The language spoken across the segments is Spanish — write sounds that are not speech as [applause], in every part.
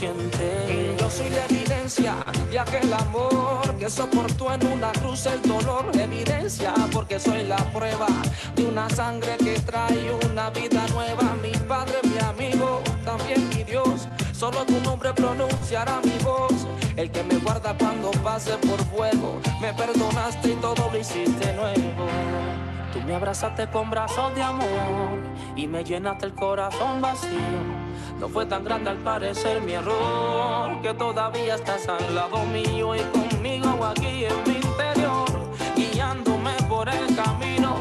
Yo soy la evidencia de aquel amor que soportó en una cruz el dolor. Evidencia porque soy la prueba de una sangre que trae una vida nueva. Mi padre, mi amigo, también mi Dios. Solo tu nombre pronunciará mi voz. El que me guarda cuando pase por fuego. Me perdonaste y todo lo hiciste nuevo. Tú me abrazaste con brazos de amor y me llenaste el corazón vacío. No fue tan grande al parecer mi error, que todavía estás al lado mío y conmigo aquí en mi interior, guiándome por el camino.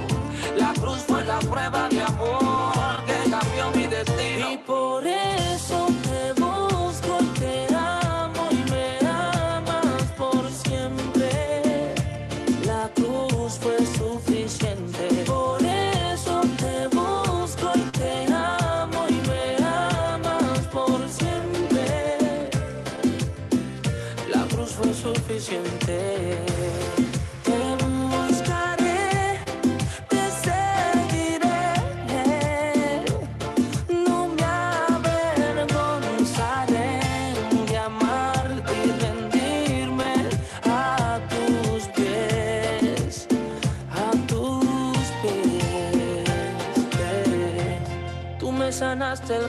La cruz fue la prueba de amor que cambió mi destino. Y por eso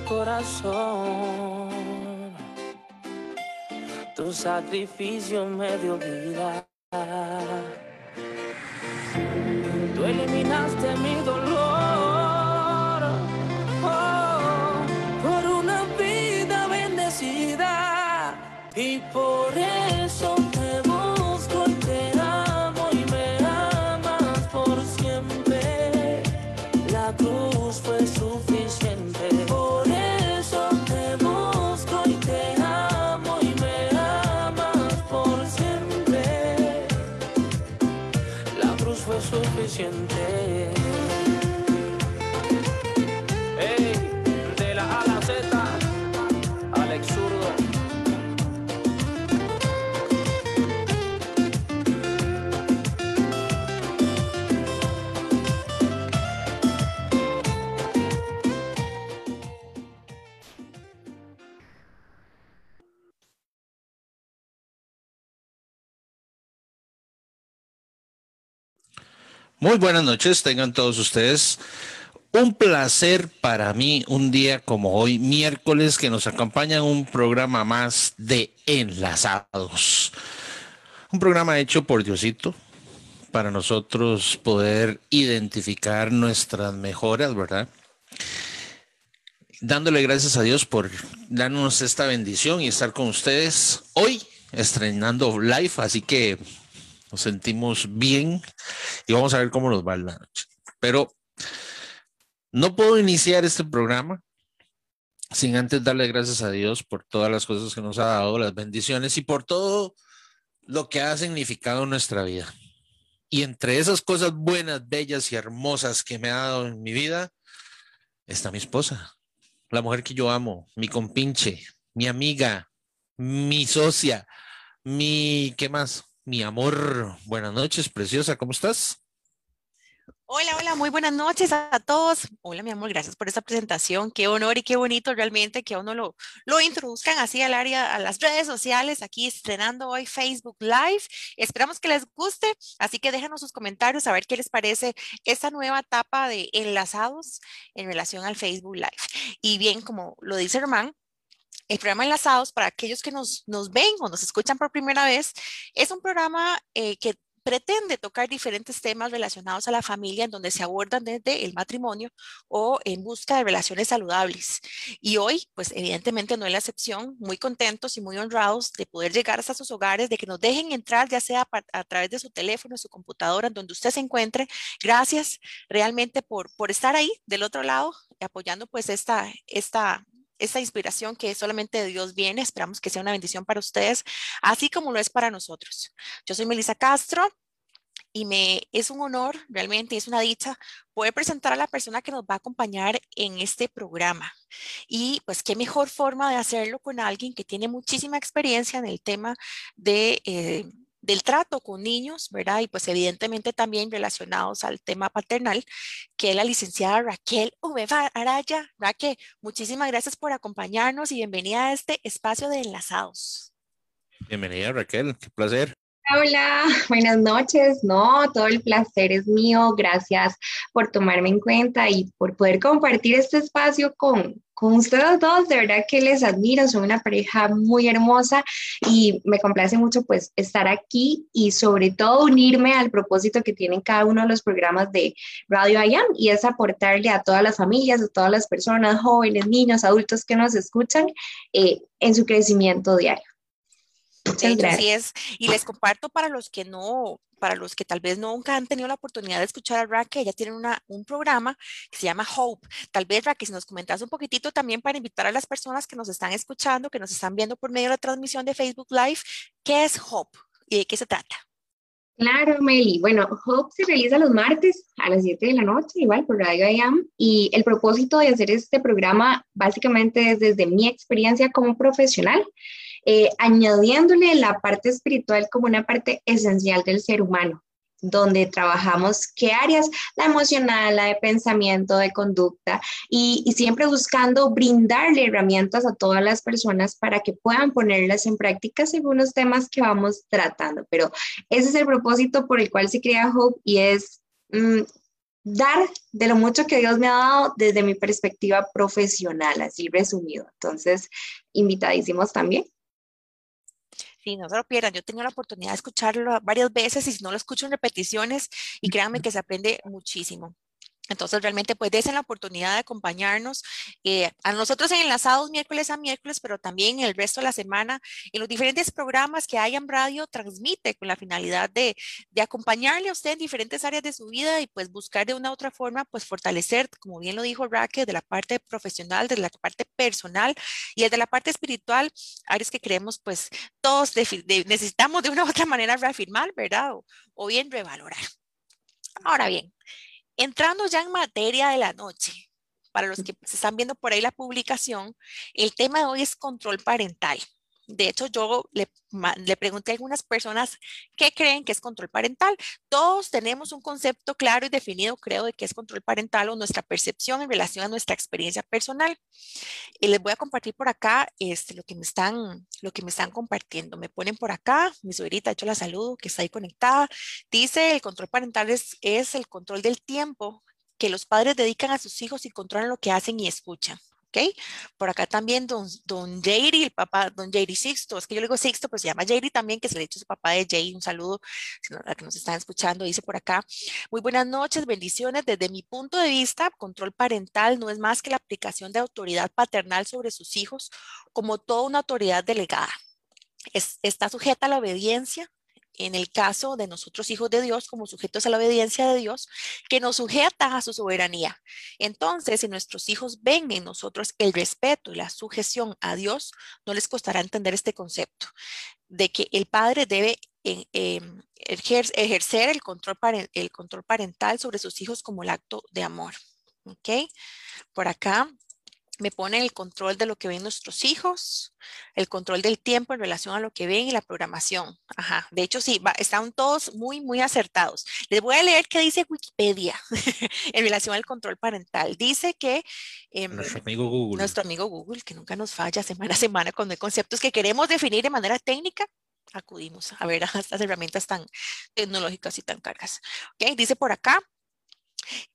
corazón, tu sacrificio me dio vida. Tú eliminaste mi dolor oh, por una vida bendecida y por Muy buenas noches, tengan todos ustedes. Un placer para mí un día como hoy, miércoles, que nos acompaña un programa más de Enlazados. Un programa hecho por Diosito para nosotros poder identificar nuestras mejoras, ¿verdad? Dándole gracias a Dios por darnos esta bendición y estar con ustedes hoy estrenando live, así que nos sentimos bien y vamos a ver cómo nos va la noche. Pero no puedo iniciar este programa sin antes darle gracias a Dios por todas las cosas que nos ha dado, las bendiciones y por todo lo que ha significado nuestra vida. Y entre esas cosas buenas, bellas y hermosas que me ha dado en mi vida, está mi esposa, la mujer que yo amo, mi compinche, mi amiga, mi socia, mi, ¿qué más? Mi amor. Buenas noches, preciosa, ¿cómo estás? Hola, hola, muy buenas noches a todos. Hola, mi amor, gracias por esta presentación. Qué honor y qué bonito realmente que a uno lo, lo introduzcan así al área, a las redes sociales, aquí estrenando hoy Facebook Live. Esperamos que les guste, así que déjanos sus comentarios a ver qué les parece esta nueva etapa de enlazados en relación al Facebook Live. Y bien, como lo dice Herman, el programa Enlazados, para aquellos que nos, ven o nos escuchan por primera vez, es un programa eh, que pretende tocar diferentes temas relacionados a la familia en donde se abordan desde el matrimonio o en busca de relaciones saludables. Y hoy, pues evidentemente no es la excepción, muy contentos y muy honrados de poder llegar hasta sus hogares, de que nos dejen entrar ya sea a, través de su teléfono, su computadora, donde usted se encuentre. Gracias realmente por, por estar ahí del otro lado, apoyando pues esta, esta, esta inspiración que solamente de Dios viene. Esperamos que sea una bendición para ustedes, así como lo es para nosotros. Yo soy Melissa Castro y me es un honor, realmente es una dicha poder presentar a la persona que nos va a acompañar en este programa. Y pues qué mejor forma de hacerlo con alguien que tiene muchísima experiencia en el tema de... Eh, del trato con niños, ¿verdad? Y pues evidentemente también relacionados al tema paternal, que es la licenciada Raquel Uveva Araya. Raquel, muchísimas gracias por acompañarnos y bienvenida a este espacio de enlazados. Bienvenida Raquel, qué placer. Hola, buenas noches. No, todo el placer es mío. Gracias por tomarme en cuenta y por poder compartir este espacio con, con ustedes dos. De verdad que les admiro, son una pareja muy hermosa y me complace mucho pues estar aquí y sobre todo unirme al propósito que tienen cada uno de los programas de Radio IAM y es aportarle a todas las familias, a todas las personas, jóvenes, niños, adultos que nos escuchan eh, en su crecimiento diario. Así es. Y les comparto para los que no, para los que tal vez nunca han tenido la oportunidad de escuchar a Raquel, ella tiene una, un programa que se llama Hope. Tal vez, Raquel, si nos comentas un poquitito también para invitar a las personas que nos están escuchando, que nos están viendo por medio de la transmisión de Facebook Live, ¿qué es Hope y de qué se trata? Claro, Meli. Bueno, Hope se realiza los martes a las 7 de la noche, igual por Radio IAM, y el propósito de hacer este programa básicamente es desde mi experiencia como profesional eh, añadiéndole la parte espiritual como una parte esencial del ser humano donde trabajamos qué áreas, la emocional, la de pensamiento, de conducta, y, y, siempre buscando brindarle herramientas a todas las personas para que puedan ponerlas en práctica según los temas que vamos tratando. Pero ese es el propósito por el cual se crea Hope y es mm, dar de lo mucho que Dios me ha dado desde mi perspectiva profesional, así resumido. Entonces, invitadísimos también no se lo pierdan. Yo tengo la oportunidad de escucharlo varias veces y si no lo escucho en repeticiones y créanme que se aprende muchísimo. Entonces, realmente, pues, desen la oportunidad de acompañarnos eh, a nosotros en enlazados miércoles a miércoles, pero también el resto de la semana en los diferentes programas que hay en radio, transmite con la finalidad de, de, acompañarle a usted en diferentes áreas de su vida y pues buscar de una u otra forma, pues fortalecer, como bien lo dijo Raquel, de la parte profesional, de la parte personal y desde la parte espiritual, áreas que creemos, pues, todos necesitamos de una u otra manera reafirmar, ¿verdad? O, o bien revalorar. Ahora bien, Entrando ya en materia de la noche, para los que se están viendo por ahí la publicación, el tema de hoy es control parental. De hecho, yo le, pregunté a algunas personas qué creen que es control parental. Todos tenemos un concepto claro y definido, creo, de qué es control parental o nuestra percepción en relación a nuestra experiencia personal. Y les voy a compartir por acá este, lo, que me están, compartiendo. Me ponen por acá, mi suegrita, hecho la saludo, que está ahí conectada. Dice, el control parental es el control del tiempo que los padres dedican a sus hijos y controlan lo que hacen y escuchan. Por acá también don, don Jairi, el papá, don Jairi Sixto, es que yo le digo Sixto, pero se llama Jairi también, que se le ha dicho su papá de Jay, un saludo a que nos están escuchando, dice por acá, muy buenas noches, bendiciones, desde mi punto de vista, control parental no es más que la aplicación de autoridad paternal sobre sus hijos como toda una autoridad delegada. está sujeta a la obediencia, en el caso de nosotros hijos de Dios como sujetos a la obediencia de Dios, que nos sujeta a su soberanía. Entonces, si nuestros hijos ven en nosotros el respeto y la sujeción a Dios, no les costará entender este concepto de que el padre debe em, ejercer el control, el control parental sobre sus hijos como el acto de amor. ¿Ok? Por acá me pone el control de lo que ven nuestros hijos, el control del tiempo en relación a lo que ven y la programación. Ajá, de hecho sí, están todos muy, muy acertados. Les voy a leer qué dice Wikipedia [laughs] en relación al control parental. Dice que em, nuestro amigo Google. Nuestro amigo Google, que nunca nos falla semana a semana cuando hay conceptos que queremos definir de manera técnica, acudimos a ver a estas herramientas tan tecnológicas y tan caras. Okay, dice por acá,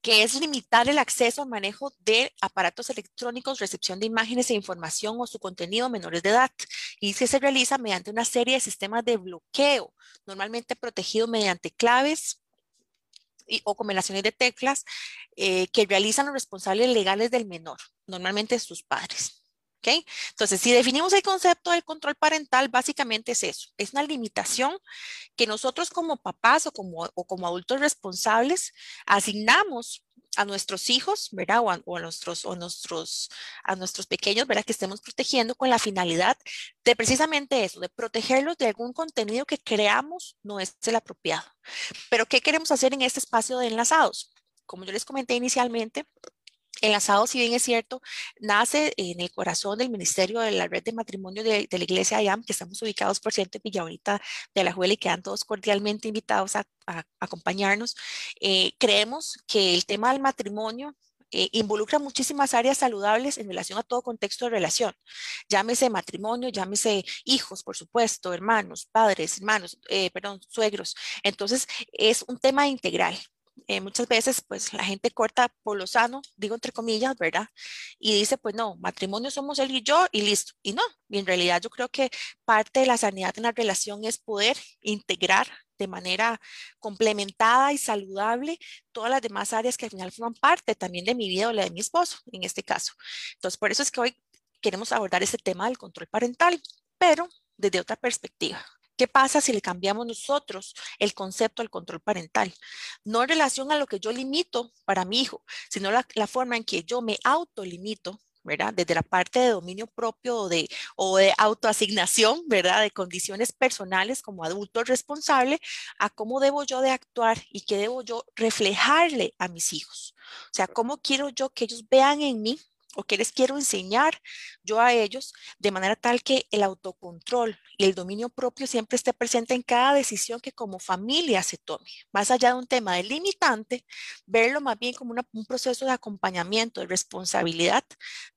que es limitar el acceso al manejo de aparatos electrónicos, recepción de imágenes e información o su contenido a menores de edad y que se realiza mediante una serie de sistemas de bloqueo, normalmente protegido mediante claves o combinaciones de teclas eh, que realizan los responsables legales del menor, normalmente sus padres. Entonces, si definimos el concepto del control parental, básicamente es eso, es una limitación que nosotros como papás o como, o como adultos responsables asignamos a nuestros hijos, ¿verdad? O a, nuestros, o nuestros, a nuestros pequeños, ¿verdad? Que estemos protegiendo con la finalidad de precisamente eso, de protegerlos de algún contenido que creamos no es el apropiado. Pero, ¿qué queremos hacer en este espacio de enlazados? Como yo les comenté inicialmente, enlazado, si bien es cierto, nace en el corazón del Ministerio de la Red de Matrimonio de, la Iglesia IAM, que estamos ubicados por cierto en Villaurita de la Juela y quedan todos cordialmente invitados a, acompañarnos. Eh, creemos que el tema del matrimonio eh, involucra muchísimas áreas saludables en relación a todo contexto de relación. Llámese matrimonio, llámese hijos, por supuesto, hermanos, padres, hermanos, eh, perdón, suegros. Entonces, es un tema integral. Eh, muchas veces pues la gente corta por lo sano, digo entre comillas, ¿verdad? Y dice, pues no, matrimonio somos él y yo y listo. Y no, y en realidad yo creo que parte de la sanidad en la relación es poder integrar de manera complementada y saludable todas las demás áreas que al final forman parte también de mi vida o la de mi esposo, en este caso. Entonces, por eso es que hoy queremos abordar este tema del control parental, pero desde otra perspectiva. ¿Qué pasa si le cambiamos nosotros el concepto al control parental? No en relación a lo que yo limito para mi hijo, sino la, forma en que yo me autolimito ¿verdad? Desde la parte de dominio propio o de, o de autoasignación, ¿verdad? De condiciones personales como adulto responsable a cómo debo yo de actuar y qué debo yo reflejarle a mis hijos. O sea, cómo quiero yo que ellos vean en mí o qué les quiero enseñar yo a ellos de manera tal que el autocontrol y el dominio propio siempre esté presente en cada decisión que como familia se tome. Más allá de un tema de limitante, verlo más bien como un proceso de acompañamiento, de responsabilidad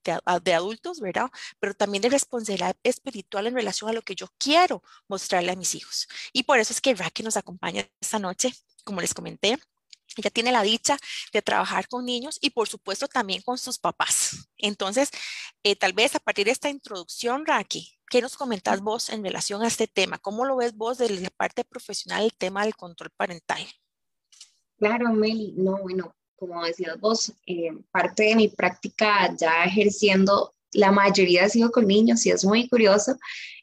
de, de, adultos, ¿verdad? Pero también de responsabilidad espiritual en relación a lo que yo quiero mostrarle a mis hijos. Y por eso es que Raquel nos acompaña esta noche, como les comenté ella tiene la dicha de trabajar con niños y por supuesto también con sus papás. Entonces, eh, tal vez a partir de esta introducción, Raki, ¿qué nos comentas vos en relación a este tema? ¿Cómo lo ves vos desde la parte profesional el tema del control parental? Claro, Meli, no, bueno, como decías vos, eh, parte de mi práctica ya ejerciendo la mayoría ha sido con niños y es muy curioso.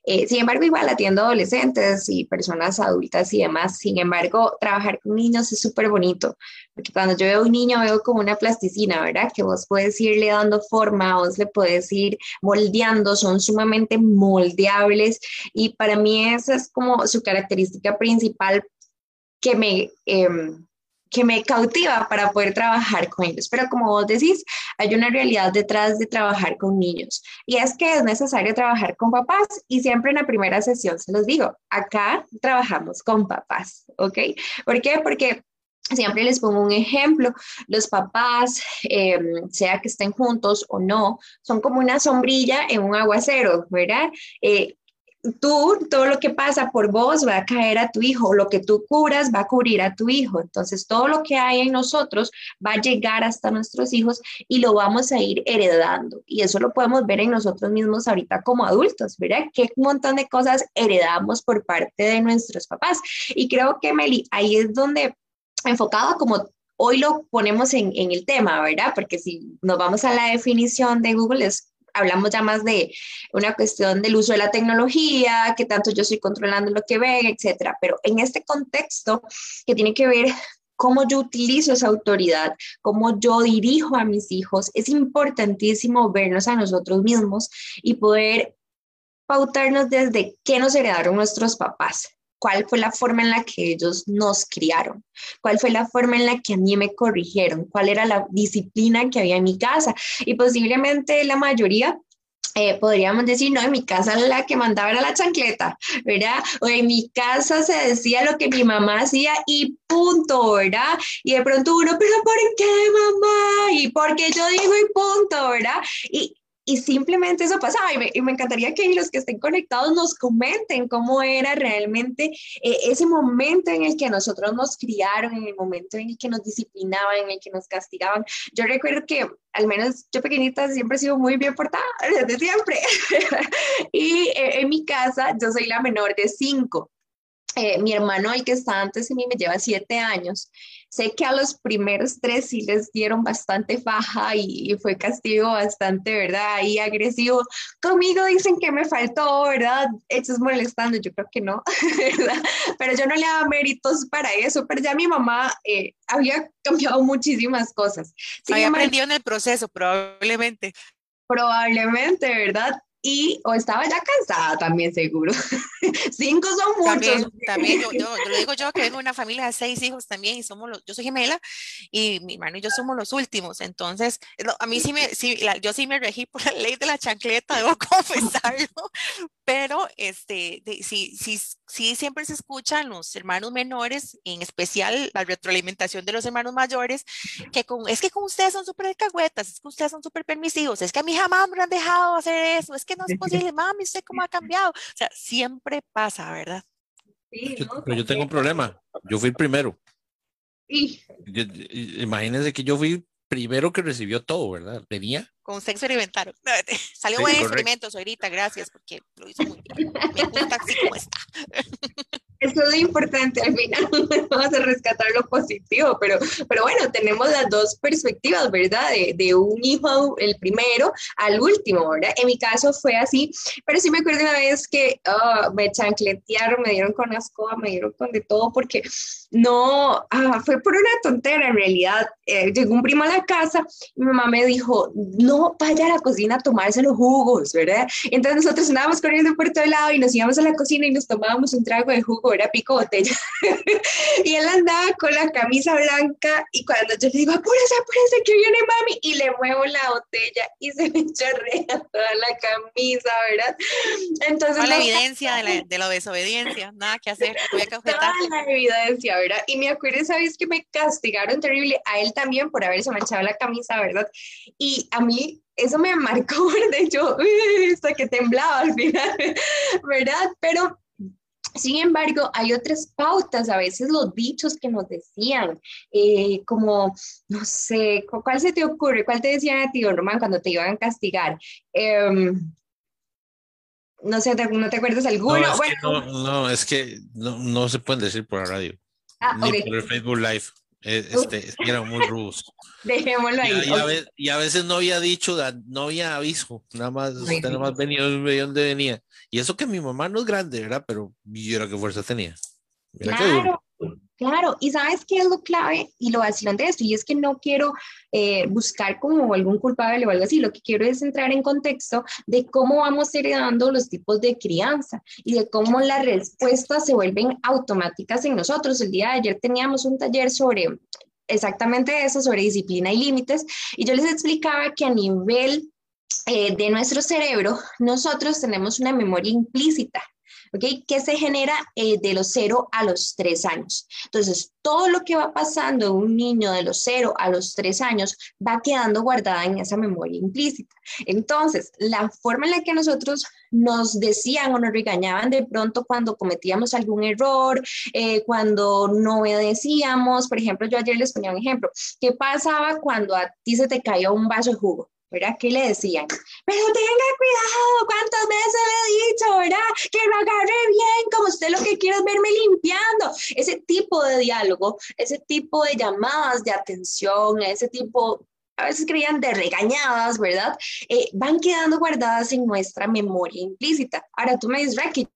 Eh, sin embargo, igual atiendo adolescentes y personas adultas y demás. Sin embargo, trabajar con niños es súper bonito, porque cuando yo veo un niño veo como una plasticina, ¿verdad? Que vos puedes irle dando forma, vos le puedes ir moldeando, son sumamente moldeables y para mí esa es como su característica principal que me... Em, que me cautiva para poder trabajar con ellos. Pero como vos decís, hay una realidad detrás de trabajar con niños y es que es necesario trabajar con papás y siempre en la primera sesión se los digo, acá trabajamos con papás, ¿ok? ¿Por qué? Porque Siempre les pongo un ejemplo, los papás, em, sea que estén juntos o no, son como una sombrilla en un aguacero, ¿verdad? Eh, tú, todo lo que pasa por vos va a caer a tu hijo, lo que tú curas va a cubrir a tu hijo. Entonces, todo lo que hay en nosotros va a llegar hasta nuestros hijos y lo vamos a ir heredando. Y eso lo podemos ver en nosotros mismos ahorita como adultos, ¿verdad? Qué montón de cosas heredamos por parte de nuestros papás. Y creo que, Meli, ahí es donde enfocado como hoy lo ponemos en, en el tema, ¿verdad? Porque si nos vamos a la definición de Google es hablamos ya más de una cuestión del uso de la tecnología, que tanto yo estoy controlando lo que ven, etcétera. Pero en este contexto que tiene que ver cómo yo utilizo esa autoridad, cómo yo dirijo a mis hijos, es importantísimo vernos a nosotros mismos y poder pautarnos desde qué nos heredaron nuestros papás, cuál fue la forma en la que ellos nos criaron, cuál fue la forma en la que a mí me corrigieron, cuál era la disciplina que había en mi casa. Y posiblemente la mayoría eh, podríamos decir, no, en mi casa la que mandaba era la chancleta, ¿verdad? O en mi casa se decía lo que mi mamá hacía y punto, ¿verdad? Y de pronto uno, pero ¿por qué mamá? Y porque yo digo y punto, ¿verdad? Y y simplemente eso pasaba y me, encantaría que los que estén conectados nos comenten cómo era realmente eh, ese momento en el que nosotros nos criaron, en el momento en el que nos disciplinaban, en el que nos castigaban. Yo recuerdo que al menos yo pequeñita siempre he sido muy bien portada, [laughs] desde siempre. [laughs] y eh, en mi casa yo soy la menor de cinco. Eh, mi hermano, el que está antes de mí, me lleva siete años. Sé que a los primeros tres sí les dieron bastante faja y, fue castigo bastante, ¿verdad? Y agresivo. Conmigo dicen que me faltó, ¿verdad? es molestando, yo creo que no, [laughs] ¿verdad? Pero yo no le daba méritos para eso, pero ya mi mamá eh, había cambiado muchísimas cosas. había aprendido en el proceso, probablemente. Probablemente, ¿verdad? Y o estaba ya cansada también seguro. [laughs] Cinco son muchos. También, yo, yo, lo digo yo que [laughs] vengo de una familia de seis hijos también y somos los, yo soy gemela y mi hermano y yo somos los últimos. Entonces, a mí sí me, sí, yo sí me regí por la ley de la chancleta, debo [laughs] confesarlo, pero este, sí, sí, sí siempre se escuchan los hermanos menores, en especial la retroalimentación de los hermanos mayores, que con, es que con ustedes son súper cagüetas, es que ustedes son súper permisivos, es que a mí jamás me han dejado hacer eso, es que no es posible, mami, usted cómo ha cambiado. O sea, siempre pasa, ¿verdad? Sí, pero yo tengo un problema, yo fui el primero. Imagínense que yo fui primero que recibió todo, ¿verdad? Venía. Con sexo alimentario. [laughs] Salió buen experimento, ahorita, gracias, porque lo hizo muy bien. Me gusta así como está. [laughs] Eso es lo importante al final, [laughs] vamos a rescatar lo positivo, pero, pero bueno, tenemos las dos perspectivas, ¿verdad? De, de, un hijo, el primero, al último, ¿verdad? En mi caso fue así, pero sí me acuerdo una vez que oh, me chancletearon, me dieron con escoba, me dieron con de todo, porque no, ah, fue por una tontera en realidad. Eh, llegó un primo a la casa y mi mamá me dijo, no vaya a la cocina a tomarse los jugos, ¿verdad? Entonces nosotros andábamos corriendo por todo lado y nos íbamos a la cocina y nos tomábamos un trago de jugo era pico botella. [laughs] y él andaba con la camisa blanca y cuando yo le digo, apúrese, apúrese, que viene mami, y le muevo la botella y se me chorrea toda la camisa, ¿verdad? Entonces... la evidencia de la, de la, desobediencia, nada que hacer, voy a [laughs] Toda la evidencia, ¿verdad? Y me acuerdo esa vez que me castigaron terrible, a él también por haberse manchado la camisa, ¿verdad? Y a mí eso me [laughs] marcó, de hecho, hasta que temblaba al final, [laughs] ¿verdad? Pero sin embargo, hay otras pautas, a veces los dichos que nos decían, eh, como, no sé, ¿cuál se te ocurre? ¿Cuál te decían a ti, Román, cuando te iban a castigar? Em, no sé, ¿no te acuerdas alguno? No, es que no, no, es que no, se pueden decir por la radio, ah, ni por el Facebook Live. Eh, este, eran muy rudos. [laughs] Dejémoslo ahí. Y, a veces, no había dicho, no había aviso, nada más, usted nada más venía de dónde venía. Y eso que mi mamá no es grande, ¿verdad? Pero yo era qué fuerza tenía. claro, claro. Y sabes qué es lo clave y lo vacilante de esto, y es que no quiero eh, buscar como algún culpable o algo así, lo que quiero es entrar en contexto de cómo vamos heredando los tipos de crianza y de cómo las respuestas se vuelven automáticas en nosotros. El día de ayer teníamos un taller sobre exactamente eso, sobre disciplina y límites, y yo les explicaba que a nivel eh, de nuestro cerebro, nosotros tenemos una memoria implícita. ¿Ok? Que se genera eh, de los 0 a los 3 años. Entonces, todo lo que va pasando en un niño de los 0 a los 3 años va quedando guardada en esa memoria implícita. Entonces, la forma en la que nosotros nos decían o nos regañaban de pronto cuando cometíamos algún error, eh, cuando no obedecíamos, por ejemplo, yo ayer les ponía un ejemplo, ¿qué pasaba cuando a ti se te caía un vaso de jugo? ¿Verdad? ¿Qué le decían? Pero tenga cuidado, ¿cuántas veces le he dicho, verdad? Que lo agarre bien, como usted lo que quiere es verme limpiando. Ese tipo de diálogo, ese tipo de llamadas de atención, ese tipo, a veces creían de regañadas, ¿verdad? Eh, van quedando guardadas en nuestra memoria implícita. Ahora tú me dices, Ricky,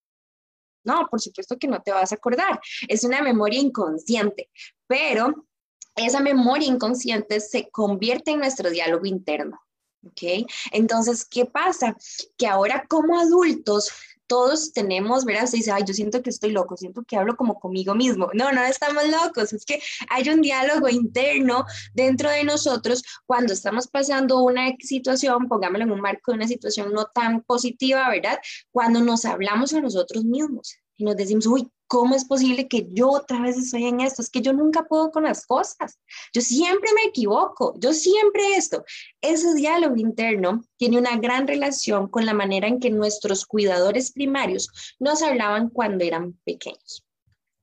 no, por supuesto que no te vas a acordar. Es una memoria inconsciente, pero esa memoria inconsciente se convierte en nuestro diálogo interno. ¿Ok? Entonces, ¿qué pasa? Que ahora como adultos todos tenemos, ¿verdad? Se dice, ay, yo siento que estoy loco, siento que hablo como conmigo mismo. No, no estamos locos, es que hay un diálogo interno dentro de nosotros cuando estamos pasando una situación, pongámoslo en un marco de una situación no tan positiva, ¿verdad? Cuando nos hablamos a nosotros mismos y nos decimos, uy, ¿cómo es posible que yo otra vez estoy en esto? Es que yo nunca puedo con las cosas. Yo siempre me equivoco, yo siempre esto. Ese diálogo interno tiene una gran relación con la manera en que nuestros cuidadores primarios nos hablaban cuando eran pequeños,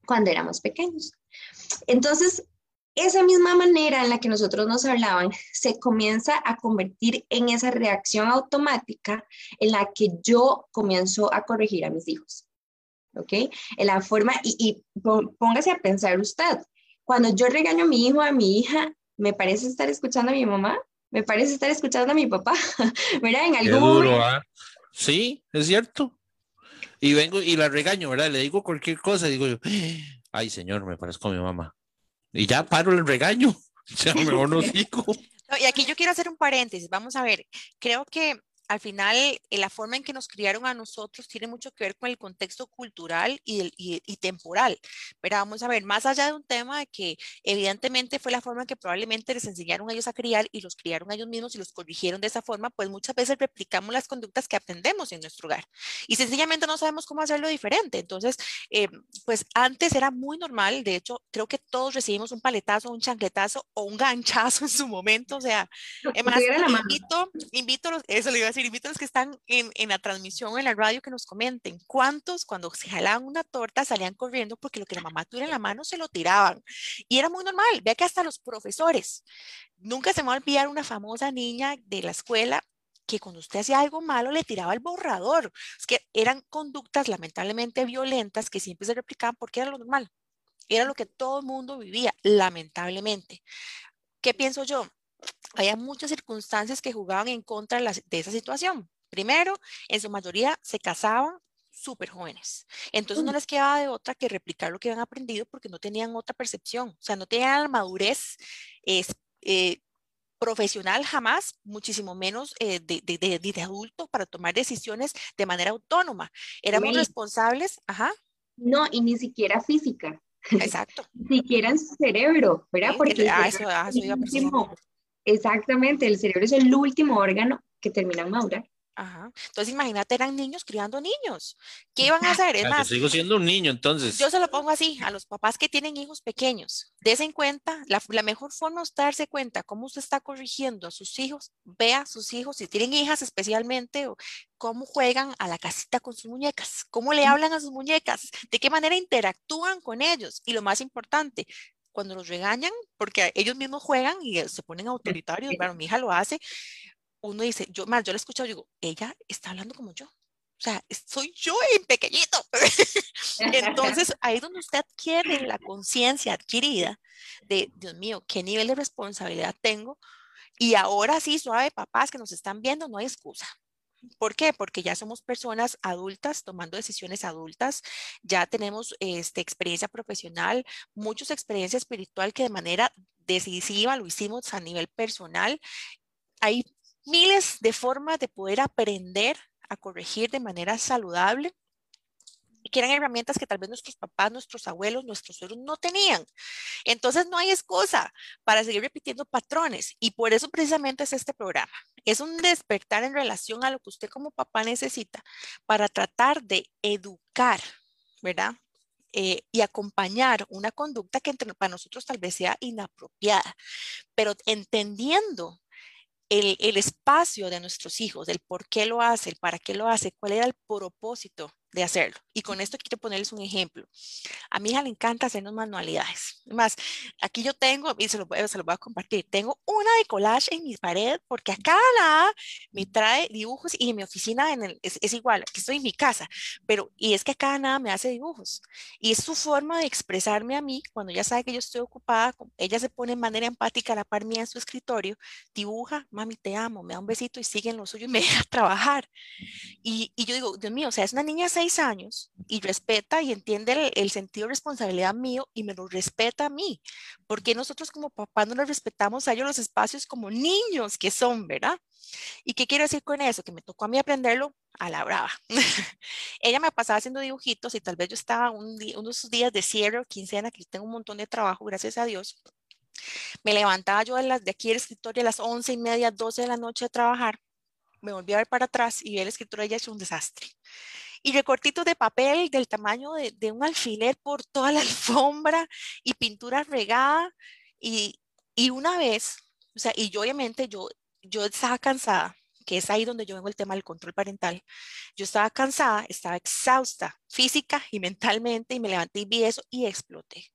cuando éramos pequeños. Entonces, esa misma manera en la que nosotros nos hablaban se comienza a convertir en esa reacción automática en la que yo comienzo a corregir a mis hijos. ¿Ok? En la forma, y, póngase a pensar usted, cuando yo regaño a mi hijo, a mi hija, ¿me parece estar escuchando a mi mamá? ¿Me parece estar escuchando a mi papá? [laughs] ¿Verdad? En algún momento. ¿ah? Sí, es cierto. Y vengo y la regaño, ¿verdad? Le digo cualquier cosa digo yo, ay señor, me parezco a mi mamá. Y ya paro el regaño. [laughs] Ya mejor no [laughs] digo. y aquí yo quiero hacer un paréntesis. Vamos a ver, creo que al final eh, la forma en que nos criaron a nosotros tiene mucho que ver con el contexto cultural y, y, temporal. Pero vamos a ver, más allá de un tema de que evidentemente fue la forma en que probablemente les enseñaron a ellos a criar y los criaron a ellos mismos y los corrigieron de esa forma, pues muchas veces replicamos las conductas que aprendemos en nuestro hogar y sencillamente no sabemos cómo hacerlo diferente. Entonces, eh, pues antes era muy normal, de hecho, creo que todos recibimos un paletazo, un chancletazo o un ganchazo en su momento. O sea, además, invito, invito, eso le iba a decir, que están en, en la transmisión en la radio que nos comenten cuántos cuando se jalaban una torta salían corriendo porque lo que la mamá tuviera en la mano se lo tiraban. Y era muy normal. Vea que hasta los profesores. Nunca se me va a olvidar una famosa niña de la escuela que cuando usted hacía algo malo le tiraba el borrador. Es que eran conductas lamentablemente violentas que siempre se replicaban porque era lo normal. Era lo que todo el mundo vivía, lamentablemente. ¿Qué pienso yo? Había muchas circunstancias que jugaban en contra de esa situación. Primero, en su mayoría se casaban súper jóvenes. Entonces no les quedaba de otra que replicar lo que habían aprendido porque no tenían otra percepción. O sea, no tenían la madurez eh, profesional jamás, muchísimo menos eh, de, de, de, adulto para tomar decisiones de manera autónoma. Éramos responsables, ajá. No, y ni siquiera física. Exacto. [laughs] ni siquiera en su cerebro, ¿verdad? Porque ah, eso, ah, eso iba Exactamente, el cerebro es el último órgano que termina en madurar. Ajá. Entonces, imagínate, eran niños criando niños. ¿Qué iban a hacer? Es más, yo sigo siendo un niño, entonces. Yo se lo pongo así, a los papás que tienen hijos pequeños, desen cuenta, la, la, mejor forma es darse cuenta cómo usted está corrigiendo a sus hijos, vea a sus hijos, si tienen hijas especialmente, o cómo juegan a la casita con sus muñecas, cómo le hablan a sus muñecas, de qué manera interactúan con ellos. Y lo más importante, cuando los regañan, porque ellos mismos juegan y se ponen autoritarios, bueno, mi hija lo hace, uno dice, yo más, yo la he escuchado, digo, ella está hablando como yo. O sea, soy yo en pequeñito. [laughs] Entonces, [laughs] ahí es donde usted adquiere la conciencia adquirida de, Dios mío, qué nivel de responsabilidad tengo. Y ahora sí, suave, papás que nos están viendo, no hay excusa. ¿Por qué? Porque ya somos personas adultas tomando decisiones adultas, ya tenemos este, experiencia profesional, mucha experiencia espiritual que de manera decisiva lo hicimos a nivel personal. Hay miles de formas de poder aprender a corregir de manera saludable y que herramientas que tal vez nuestros papás, nuestros abuelos, nuestros suegros no tenían. Entonces no hay excusa para seguir repitiendo patrones y por eso precisamente es este programa. Es un despertar en relación a lo que usted como papá necesita para tratar de educar, ¿verdad? Eh, y acompañar una conducta que para nosotros tal vez sea inapropiada, pero entendiendo el, espacio de nuestros hijos, el por qué lo hace, el para qué lo hace, cuál era el propósito de hacerlo. Y con esto quiero ponerles un ejemplo. A mi hija le encanta hacernos manualidades. Más, aquí yo tengo, y se lo, se lo voy a compartir, tengo una de collage en mi pared porque acá la me trae dibujos y en mi oficina en el, es, es, igual, aquí estoy en mi casa, pero y es que acá nada me hace dibujos. Y es su forma de expresarme a mí cuando ella sabe que yo estoy ocupada, ella se pone en manera empática a la par mía en su escritorio, dibuja, mami, te amo, me da un besito y sigue en lo suyo y me deja trabajar. Y, y yo digo, Dios mío, o sea, es una niña seis años y respeta y entiende el, sentido de responsabilidad mío y me lo respeta a mí. porque nosotros como papás no les respetamos a ellos los espacios como niños que son, verdad? ¿Y qué quiero decir con eso? Que me tocó a mí aprenderlo a la brava. [laughs] Ella me pasaba haciendo dibujitos y tal vez yo estaba un unos días de cierre o quincena, que tengo un montón de trabajo, gracias a Dios. Me levantaba yo de, las, de aquí del escritorio a las once y media, 12 de la noche a trabajar. Me volví a ver para atrás y vi el escritorio ya es un desastre y recortitos de papel del tamaño de, de, un alfiler por toda la [laughs] alfombra y pintura regada. Y, y, una vez, o sea, y yo obviamente yo, yo estaba cansada, que es ahí donde yo vengo el tema del control parental. Yo estaba cansada, estaba exhausta física y mentalmente y me levanté y vi eso y exploté.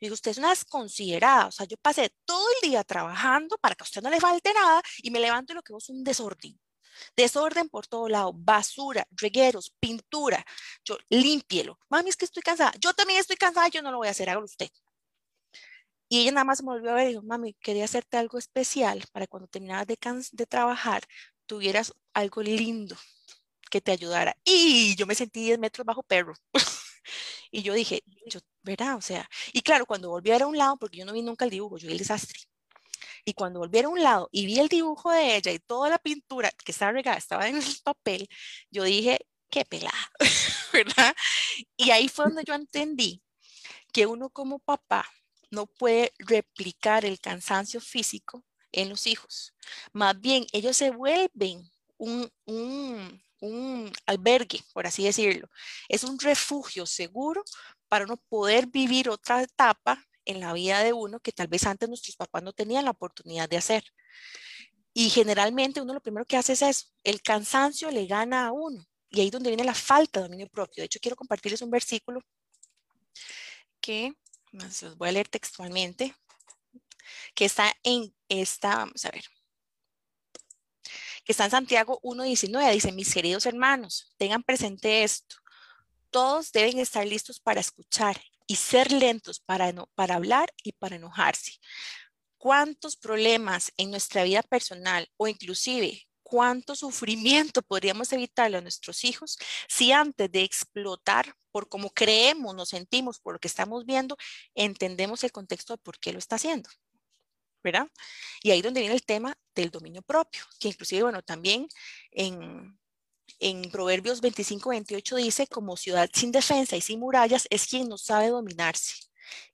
Digo, usted es una desconsiderada, o sea, yo pasé todo el día trabajando para que a usted no le falte nada y me levanto y lo que vos es un desorden. Desorden por todo lado, basura, regueros, pintura. Yo, límpielo. Mami, es que estoy cansada. Yo también estoy cansada, yo no lo voy a hacer, hágalo usted. Y ella nada más me volvió a ver y dijo, mami, quería hacerte algo especial para cuando terminaras de, de trabajar, tuvieras algo lindo que te ayudara. Y yo me sentí 10 metros bajo perro. [laughs] y yo dije, yo, ¿verdad? O sea, y claro, cuando volví a ver a un lado, porque yo no vi nunca el dibujo, yo vi el desastre. Y cuando volví a un lado y vi el dibujo de ella y toda la pintura que estaba regada, estaba en el papel, yo dije, qué pelada, [laughs] ¿verdad? Y ahí fue donde yo entendí que uno como papá no puede replicar el cansancio físico en los hijos. Más bien, ellos se vuelven un, un, un albergue, por así decirlo. Es un refugio seguro para uno poder vivir otra etapa en la vida de uno que tal vez antes nuestros papás no tenían la oportunidad de hacer. Y generalmente uno lo primero que hace es eso, el cansancio le gana a uno. Y ahí es donde viene la falta de dominio propio. De hecho, quiero compartirles un versículo que, los voy a leer textualmente, que está en esta, vamos a ver, que está en Santiago 1.19. Dice, mis queridos hermanos, tengan presente esto. Todos deben estar listos para escuchar y ser lentos para, para hablar y para enojarse. ¿Cuántos problemas en nuestra vida personal o inclusive cuánto sufrimiento podríamos evitarle a nuestros hijos si antes de explotar por cómo creemos, nos sentimos, por lo que estamos viendo, entendemos el contexto de por qué lo está haciendo? ¿verdad? Y ahí donde viene el tema del dominio propio, que inclusive, bueno, también en, en Proverbios 25, 28 dice, como ciudad sin defensa y sin murallas es quien no sabe dominarse.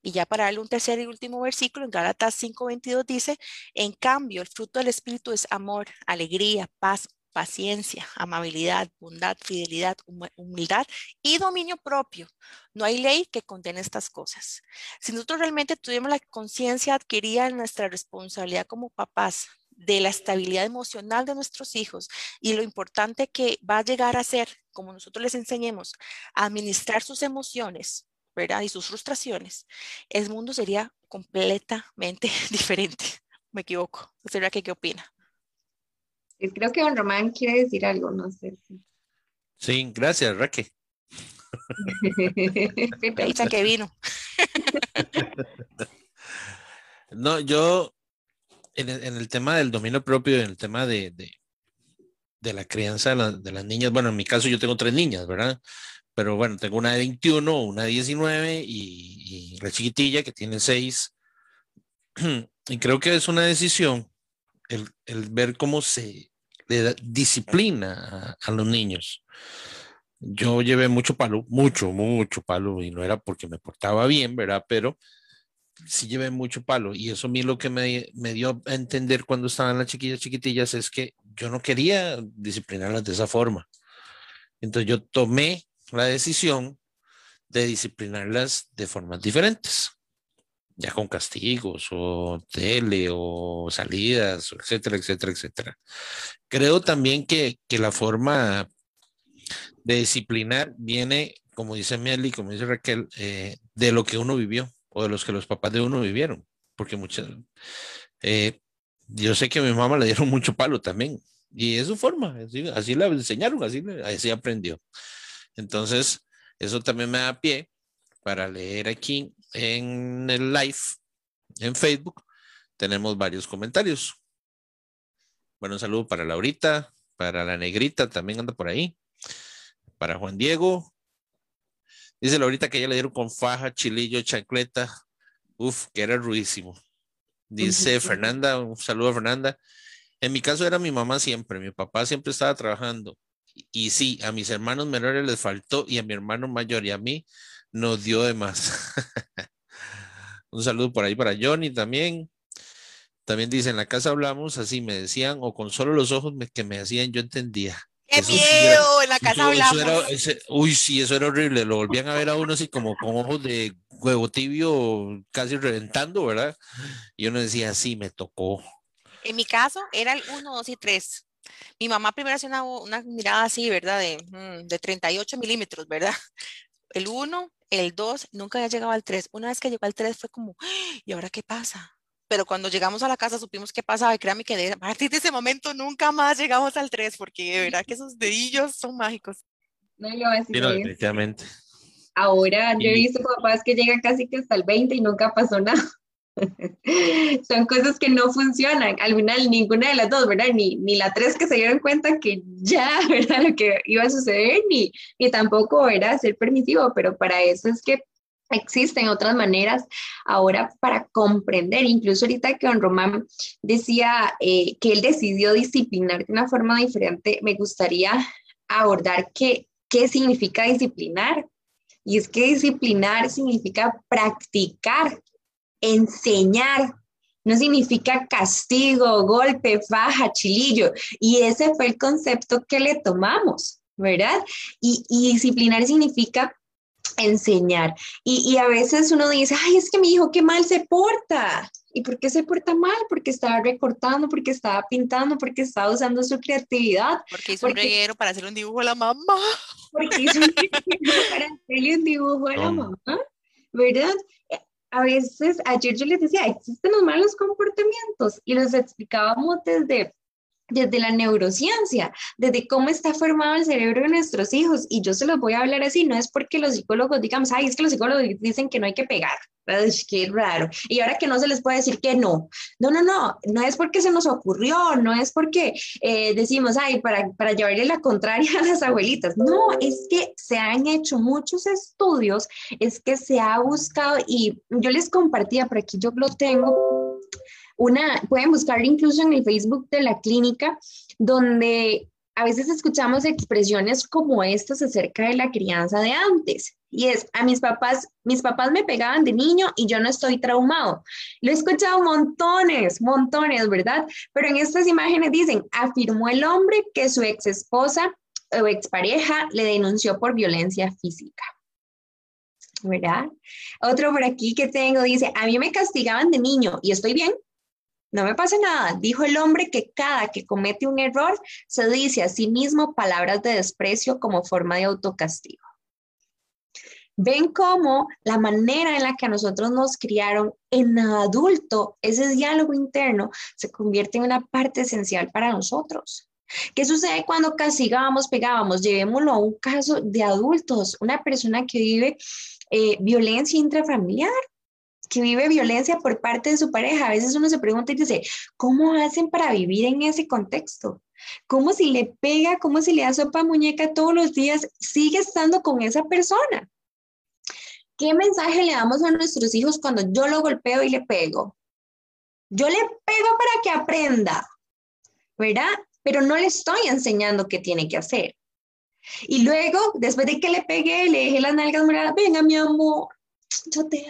Y ya para darle un tercer y último versículo, en Gálatas 5, 22 dice, en cambio, el fruto del Espíritu es amor, alegría, paz, paciencia, amabilidad, bondad, fidelidad, humildad y dominio propio. No hay ley que condene estas cosas. Si nosotros realmente tuviéramos la conciencia adquirida en nuestra responsabilidad como papás de la estabilidad emocional de nuestros hijos y lo importante que va a llegar a ser, como nosotros les enseñemos, a administrar sus emociones, ¿verdad? Y sus frustraciones, el mundo sería completamente [laughs] diferente. Me equivoco. ¿Será que qué opina? Creo que don Román quiere decir algo, no sé. Sí, gracias, Raque. [laughs] Que vino. [laughs] no, yo en el, tema del dominio propio, en el tema de, de, la crianza de, las niñas, bueno, en mi caso yo tengo tres niñas, ¿verdad? Pero bueno, tengo una de 21, una de 19 y, y la chiquitilla que tiene 6. [clears throat] Y creo que es una decisión el, el ver cómo se le da disciplina a, los niños. Yo llevé mucho palo, mucho, mucho palo, y no era porque me portaba bien, ¿verdad? Pero sí llevé mucho palo, y eso a mí lo que me, me dio a entender cuando estaban las chiquillas chiquitillas es que yo no quería disciplinarlas de esa forma. Entonces yo tomé la decisión de disciplinarlas de formas diferentes ya con castigos o tele o salidas, etcétera, etcétera, etcétera. Creo también que, que la forma de disciplinar viene, como dice Meli, como dice Raquel, eh, de lo que uno vivió o de los que los papás de uno vivieron, porque muchas, eh, yo sé que a mi mamá le dieron [laughs] mucho palo también, y es su forma, así, así la enseñaron, así, así aprendió. Entonces, eso también me da pie para leer aquí en el live en Facebook. Tenemos varios comentarios. Bueno, un saludo para Laurita, para la negrita, también anda por ahí. Para Juan Diego. Dice Laurita que ya le dieron con faja, chilillo, chancleta. Uf, que era ruísimo. Dice Fernanda, un saludo a Fernanda. En mi caso era mi mamá siempre, mi papá siempre estaba trabajando. Y sí, a mis hermanos menores les faltó y a mi hermano mayor y a mí nos dio de más. [laughs] Un saludo por ahí para Johnny también. También dice, en la casa hablamos así, me decían, o con solo los ojos que me hacían, yo entendía. ¡Qué miedo! en la casa hablamos. uy, sí, eso era horrible. Lo volvían a ver a uno así como con ojos de huevo tibio, casi reventando, ¿verdad? Y uno decía, sí, me tocó. En mi caso era el 1, 2 y 3. Mi mamá primero hacía una, una mirada así, ¿verdad? De, mm, de 38 milímetros, ¿verdad? El 1, el 2 nunca había llegado al 3. Una vez que llegó al 3 fue como, ¿y ahora qué pasa? Pero cuando llegamos a la casa supimos qué pasaba y créanme que a partir de ese momento nunca más llegamos al 3 porque de verdad que esos dedillos son mágicos. No, lo voy a decir. definitivamente. Ahora yo he visto papás que llegan casi que hasta el 20 y nunca pasó nada. [laughs] Son cosas que no funcionan. Al final, ninguna de las dos, ¿verdad? Ni, ni la tres que se dieron cuenta que ya, [laughs] ¿verdad? Lo que iba a suceder, ni, ni tampoco era ser permisivo, pero para eso es que existen otras maneras ahora para comprender, incluso ahorita que don Román decía eh, que él decidió disciplinar de una forma diferente, me gustaría abordar qué, qué significa disciplinar. Y es que disciplinar significa practicar, enseñar, no significa castigo, golpe, faja, chilillo. Y ese fue el concepto que le tomamos, ¿verdad? Y, y disciplinar significa enseñar. Y, a veces uno dice, ay, es que mi hijo qué mal se porta. ¿Y por qué se porta mal? Porque estaba recortando, porque estaba pintando, porque estaba usando su creatividad. Porque hizo un reguero para hacer un dibujo a la mamá. Porque hizo un [laughs] para hacerle un dibujo a la mamá, ¿verdad? A veces, ayer yo les decía, existen los malos comportamientos y los explicábamos desde desde la neurociencia, desde cómo está formado el cerebro de nuestros hijos. Y yo se los voy a hablar así, no es porque los psicólogos digamos, ay, es que los psicólogos dicen que no hay que pegar. Es que raro. Y ahora que no se les puede decir que no. No, no, no, no es porque se nos ocurrió, no es porque eh, decimos, ay, para, para llevarle la contraria a las abuelitas. No, es que se han hecho muchos estudios, es que se ha buscado y yo les compartía, por aquí yo lo tengo, una, pueden buscar incluso en el Facebook de la clínica, donde a veces escuchamos expresiones como estas acerca de la crianza de antes. Y es, a mis papás, mis papás me pegaban de niño y yo no estoy traumado. Lo he escuchado montones, montones, ¿verdad? Pero en estas imágenes dicen, afirmó el hombre que su ex esposa o expareja le denunció por violencia física. ¿Verdad? Otro por aquí que tengo dice, a mí me castigaban de niño y estoy bien, no me pasa nada, dijo el hombre que cada que comete un error se dice a sí mismo palabras de desprecio como forma de autocastigo. Ven cómo la manera en la que a nosotros nos criaron en adulto, ese diálogo interno se convierte en una parte esencial para nosotros. ¿Qué sucede cuando castigamos, pegábamos? Llevémoslo a un caso de adultos, una persona que vive eh, violencia intrafamiliar que vive violencia por parte de su pareja. A veces uno se pregunta y dice, ¿cómo hacen para vivir en ese contexto? ¿Cómo si le pega, cómo si le da sopa muñeca todos los días, sigue estando con esa persona? ¿Qué mensaje le damos a nuestros hijos cuando yo lo golpeo y le pego? Yo le pego para que aprenda, ¿verdad? Pero no le estoy enseñando qué tiene que hacer. Y luego, después de que le pegué, le dejé las nalgas moradas, venga mi amor, yo te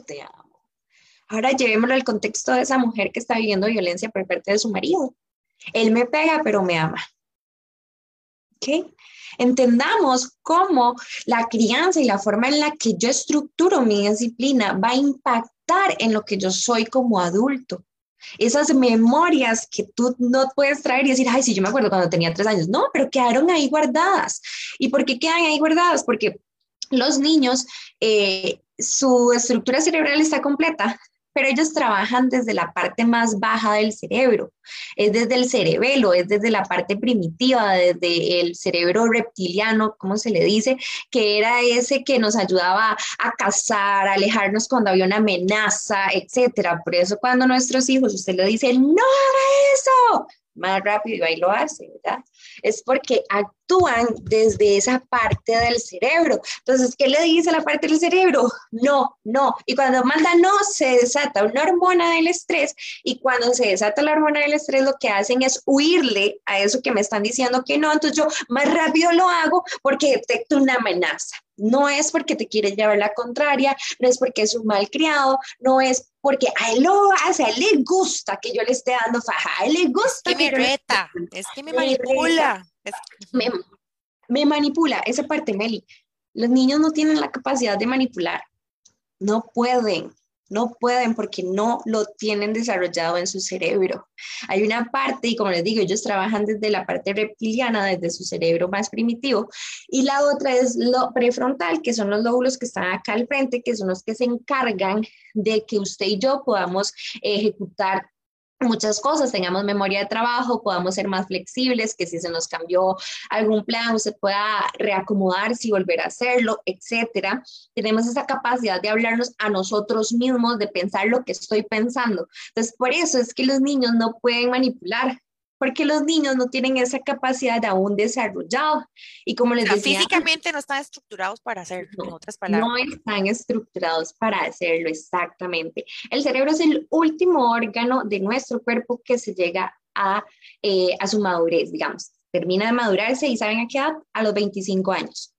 te amo. Ahora llevémoslo al contexto de esa mujer que está viviendo violencia por parte de su marido. Él me pega, pero me ama. ¿Ok? Entendamos cómo la crianza y la forma en la que yo estructuro mi disciplina va a impactar en lo que yo soy como adulto. Esas memorias que tú no puedes traer y decir, ay, sí, yo me acuerdo cuando tenía tres años. No, pero quedaron ahí guardadas. ¿Y por qué quedan ahí guardadas? Porque los niños eh, su estructura cerebral está completa, pero ellos trabajan desde la parte más baja del cerebro, es desde el cerebelo, es desde la parte primitiva, desde el cerebro reptiliano, como se le dice, que era ese que nos ayudaba a cazar, a alejarnos cuando había una amenaza, etcétera. Por eso cuando nuestros hijos, usted le dice, no haga eso, más rápido y ahí lo hace, ¿verdad? Es porque actúan desde esa parte del cerebro. Entonces, ¿qué le dice la parte del cerebro? No, no. Y cuando manda no, se desata una hormona del estrés y cuando se desata la hormona del estrés, lo que hacen es huirle a eso que me están diciendo que no. Entonces yo más rápido lo hago porque detecto una amenaza. No es porque te quiere llevar la contraria, no es porque es un mal criado, no es porque a él lo hace, a él le gusta que yo le esté dando faja, a él le gusta. Es que, me reta, es que me manipula. Me, me manipula, esa parte, Meli. Los niños no tienen la capacidad de manipular, no pueden, no pueden porque no lo tienen desarrollado en su cerebro. Hay una parte, y como les digo, ellos trabajan desde la parte reptiliana, desde su cerebro más primitivo, y la otra es lo prefrontal, que son los lóbulos que están acá al frente, que son los que se encargan de que usted y yo podamos ejecutar muchas cosas, tengamos memoria de trabajo, podamos ser más flexibles, que si se nos cambió algún plan, usted pueda reacomodarse y volver a hacerlo, etcétera. Tenemos esa capacidad de hablarnos a nosotros mismos, de pensar lo que estoy pensando. Entonces, por eso es que los niños no pueden manipular, porque los niños no tienen esa capacidad aún desarrollada. Y como les decía... Físicamente no están estructurados para hacerlo, en otras palabras. No están estructurados para hacerlo, exactamente. El cerebro es el último órgano de nuestro cuerpo que se llega a, eh, a su madurez, digamos. Termina de madurarse y ¿saben a qué edad? A los 25 años.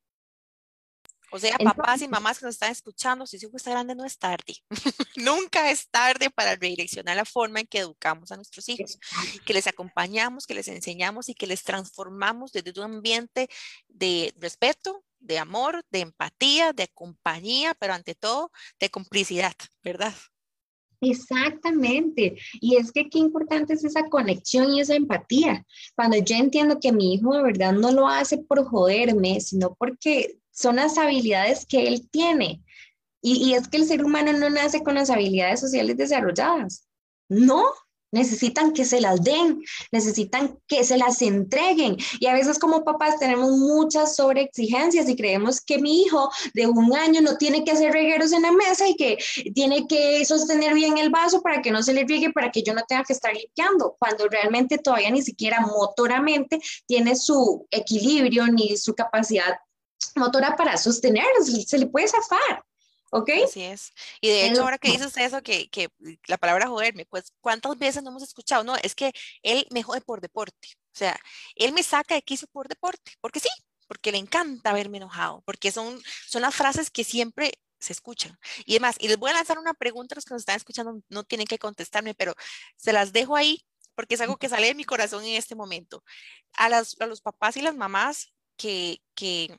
O sea, papás y mamás que nos están escuchando, si su hijo está grande, no es tarde. [laughs] Nunca es tarde para redireccionar la forma en que educamos a nuestros hijos, que les acompañamos, que les enseñamos y que les transformamos desde un ambiente de respeto, de amor, de empatía, de compañía, pero ante todo de complicidad, ¿verdad? Exactamente. Y es que qué importante es esa conexión y esa empatía. Cuando yo entiendo que mi hijo de verdad no lo hace por joderme, sino porque son las habilidades que él tiene. Y, es que el ser humano no nace con las habilidades sociales desarrolladas. No, necesitan que se las den, necesitan que se las entreguen. Y a veces como papás tenemos muchas sobreexigencias y creemos que mi hijo de un año no tiene que hacer regueros en la mesa y que tiene que sostener bien el vaso para que no se le riegue, para que yo no tenga que estar limpiando, cuando realmente todavía ni siquiera motoramente tiene su equilibrio ni su capacidad motora para sostenerlo, se le puede zafar. ¿Ok? Así es. Y de hecho, ahora que dices eso, que, que la palabra joderme, pues, ¿cuántas veces no hemos escuchado? No, es que él me jode por deporte. O sea, él me saca de quiso por deporte, porque sí, porque le encanta verme enojado, porque son, son las frases que siempre se escuchan. Y demás, y les voy a lanzar una pregunta a los que nos están escuchando, no tienen que contestarme, pero se las dejo ahí porque es algo que sale de mi corazón en este momento. A, las, a los papás y las mamás que, que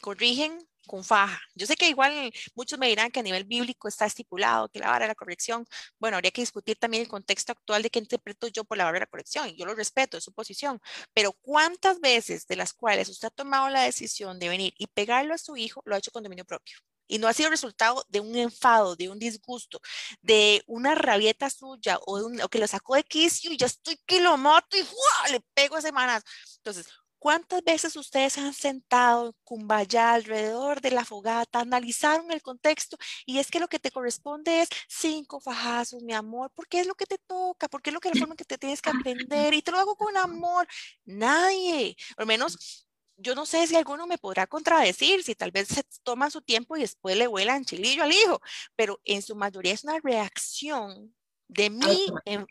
corrigen con faja. Yo sé que igual muchos me dirán que a nivel bíblico está estipulado que la vara de la corrección, bueno, habría que discutir también el contexto actual de qué interpreto yo por la vara de la corrección, y yo lo respeto, es su posición, pero ¿cuántas veces de las cuales usted ha tomado la decisión de venir y pegarlo a su hijo, lo ha hecho con dominio propio? y no ha sido resultado de un enfado, de un disgusto, de una rabieta suya o, de que lo sacó de quicio y ya estoy que lo mato y le pego a semanas. Entonces, ¿Cuántas veces ustedes han sentado en Cumbaya alrededor de la fogata, analizaron el contexto y es que lo que te corresponde es cinco fajazos, mi amor, porque es lo que te toca, porque es lo que la forma que te tienes que aprender y te lo hago con amor? Nadie, al menos yo no sé si alguno me podrá contradecir, si tal vez se toma su tiempo y después le vuelan chilillo al hijo, pero en su mayoría es una reacción de mi, em,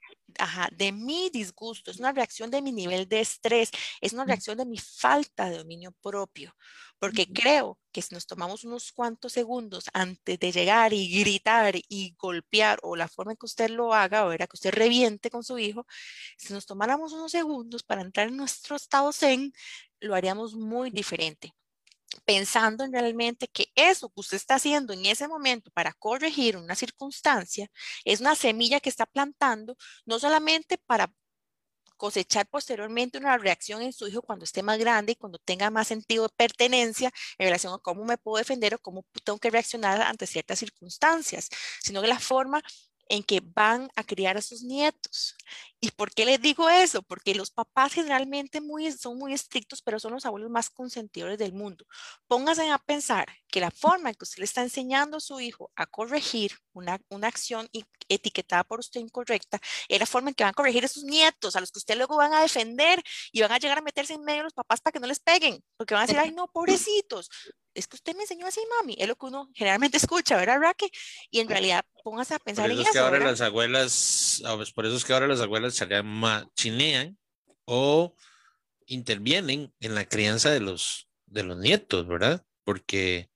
de mi disgusto, es una reacción de mi nivel de estrés, es una reacción de mi falta de dominio propio, porque creo que si nos tomamos unos cuantos segundos antes de llegar y gritar y golpear o la forma en que usted lo haga o era que usted reviente con su hijo, si nos tomáramos unos segundos para entrar en nuestro estado zen, lo haríamos muy diferente pensando en realmente que eso que usted está haciendo en ese momento para corregir una circunstancia es una semilla que está plantando, no solamente para cosechar posteriormente una reacción en su hijo cuando esté más grande y cuando tenga más sentido de pertenencia en relación a cómo me puedo defender o cómo tengo que reaccionar ante ciertas circunstancias, sino que la forma en que van a criar a sus nietos. ¿Y por qué les digo eso? Porque los papás generalmente muy, son muy estrictos, pero son los abuelos más consentidores del mundo. Pónganse a pensar que la forma en que usted le está enseñando a su hijo a corregir una, una acción etiquetada por usted incorrecta, es la forma en que van a corregir a sus nietos, a los que usted luego van a defender y van a llegar a meterse en medio de los papás para que no les peguen, porque van a decir, ay, no, pobrecitos, es que usted me enseñó así, mami, es lo que uno generalmente [laughs] escucha, ¿verdad, Raque? Y en realidad, póngase a pensar por eso en eso. Que ahora las abuelas, por eso es que ahora las abuelas chinean o intervienen en la crianza de los, de los nietos, ¿verdad? Porque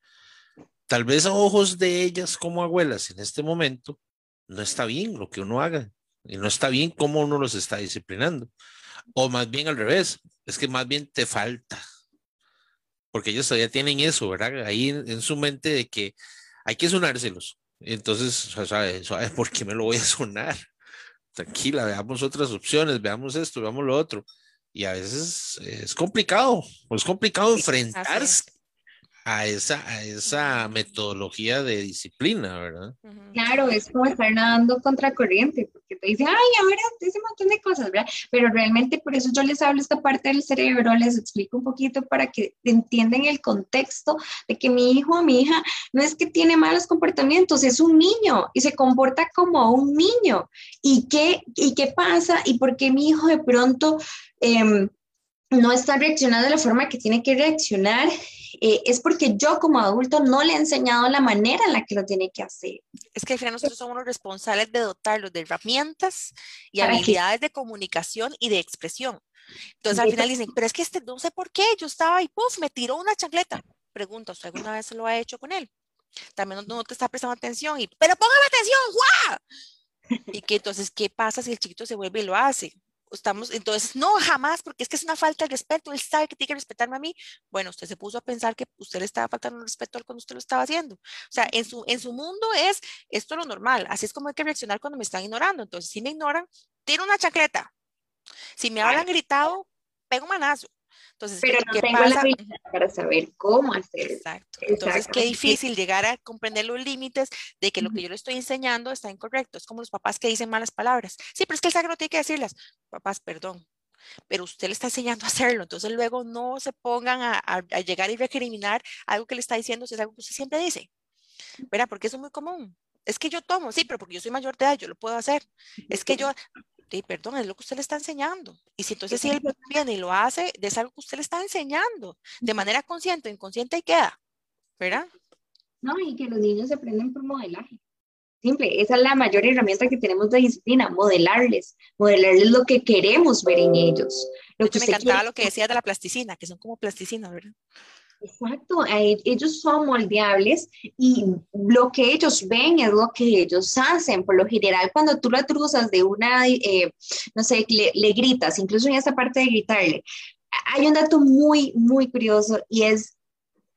tal vez a ojos de ellas como abuelas en este momento, no está bien lo que uno haga y no está bien cómo uno los está disciplinando. O más bien al revés, es que más bien te falta porque ellos todavía tienen eso, ¿verdad? Ahí en, su mente de que hay que sonárselos. Entonces, ¿sabes ¿sabe por qué me lo voy a sonar? Tranquila, veamos otras opciones, veamos esto, veamos lo otro. Y a veces es complicado, es complicado enfrentarse a esa, a esa metodología de disciplina, ¿verdad? Claro, es como estar nadando contra corriente, porque te dicen, ay, ahora ese montón de cosas, ¿verdad? Pero realmente por eso yo les hablo esta parte del cerebro, les explico un poquito para que entiendan el contexto de que mi hijo o mi hija no es que tiene malos comportamientos, es un niño y se comporta como un niño. ¿Y qué, y qué pasa? ¿Y por qué mi hijo de pronto... Eh, no está reaccionando de la forma que tiene que reaccionar, eh, es porque yo como adulto no le he enseñado la manera en la que lo tiene que hacer. Es que al final nosotros somos los responsables de dotarlos de herramientas y habilidades de comunicación y de expresión. Entonces al final dicen, pero es que este, no sé por qué, yo estaba y puff, me tiró una chancleta. Pregunta, ¿usted alguna vez lo ha hecho con él? También no, te está prestando atención y, pero póngame atención, ¡guau! [laughs] Y que entonces, ¿qué pasa si el chiquito se vuelve y lo hace? Estamos, entonces, no, jamás, porque es que es una falta de respeto, él sabe que tiene que respetarme a mí. Bueno, usted se puso a pensar que usted le estaba faltando el respeto cuando usted lo estaba haciendo. O sea, en su, en su mundo es esto lo normal, así es como hay que reaccionar cuando me están ignorando. Entonces, si me ignoran, tiro una chancleta. Si me hablan gritado, pego un manazo. Entonces, pero no tengo la habilidad para saber cómo hacer. Exacto. Entonces, qué difícil llegar a comprender los límites de que lo que yo le estoy enseñando está incorrecto. Es como los papás que dicen malas palabras. Sí, pero es que el sabe no tiene que decirlas. Papás, perdón. Pero usted le está enseñando a hacerlo. Entonces, luego no se pongan a, a, llegar y recriminar algo que le está diciendo si es algo que usted siempre dice. ¿Verdad? Porque eso es muy común es que yo tomo, sí, pero porque yo soy mayor de edad, yo lo puedo hacer. Es que yo, perdón, es lo que usted le está enseñando. Y si entonces si él viene y lo hace, es algo que usted le está enseñando, de manera consciente o inconsciente, y queda, ¿verdad? No, y que los niños se aprenden por modelaje. Simple, esa es la mayor herramienta que tenemos de disciplina, modelarles, modelarles lo que queremos ver en ellos. Lo que me encantaba lo que decía de la plasticina, que son como plasticina, ¿verdad? Exacto, eh, ellos son moldeables y lo que ellos ven es lo que ellos hacen. Por lo general, cuando tú lo cruzas de una, eh, no sé, le, gritas, incluso en esa parte de gritarle, hay un dato muy, muy curioso y es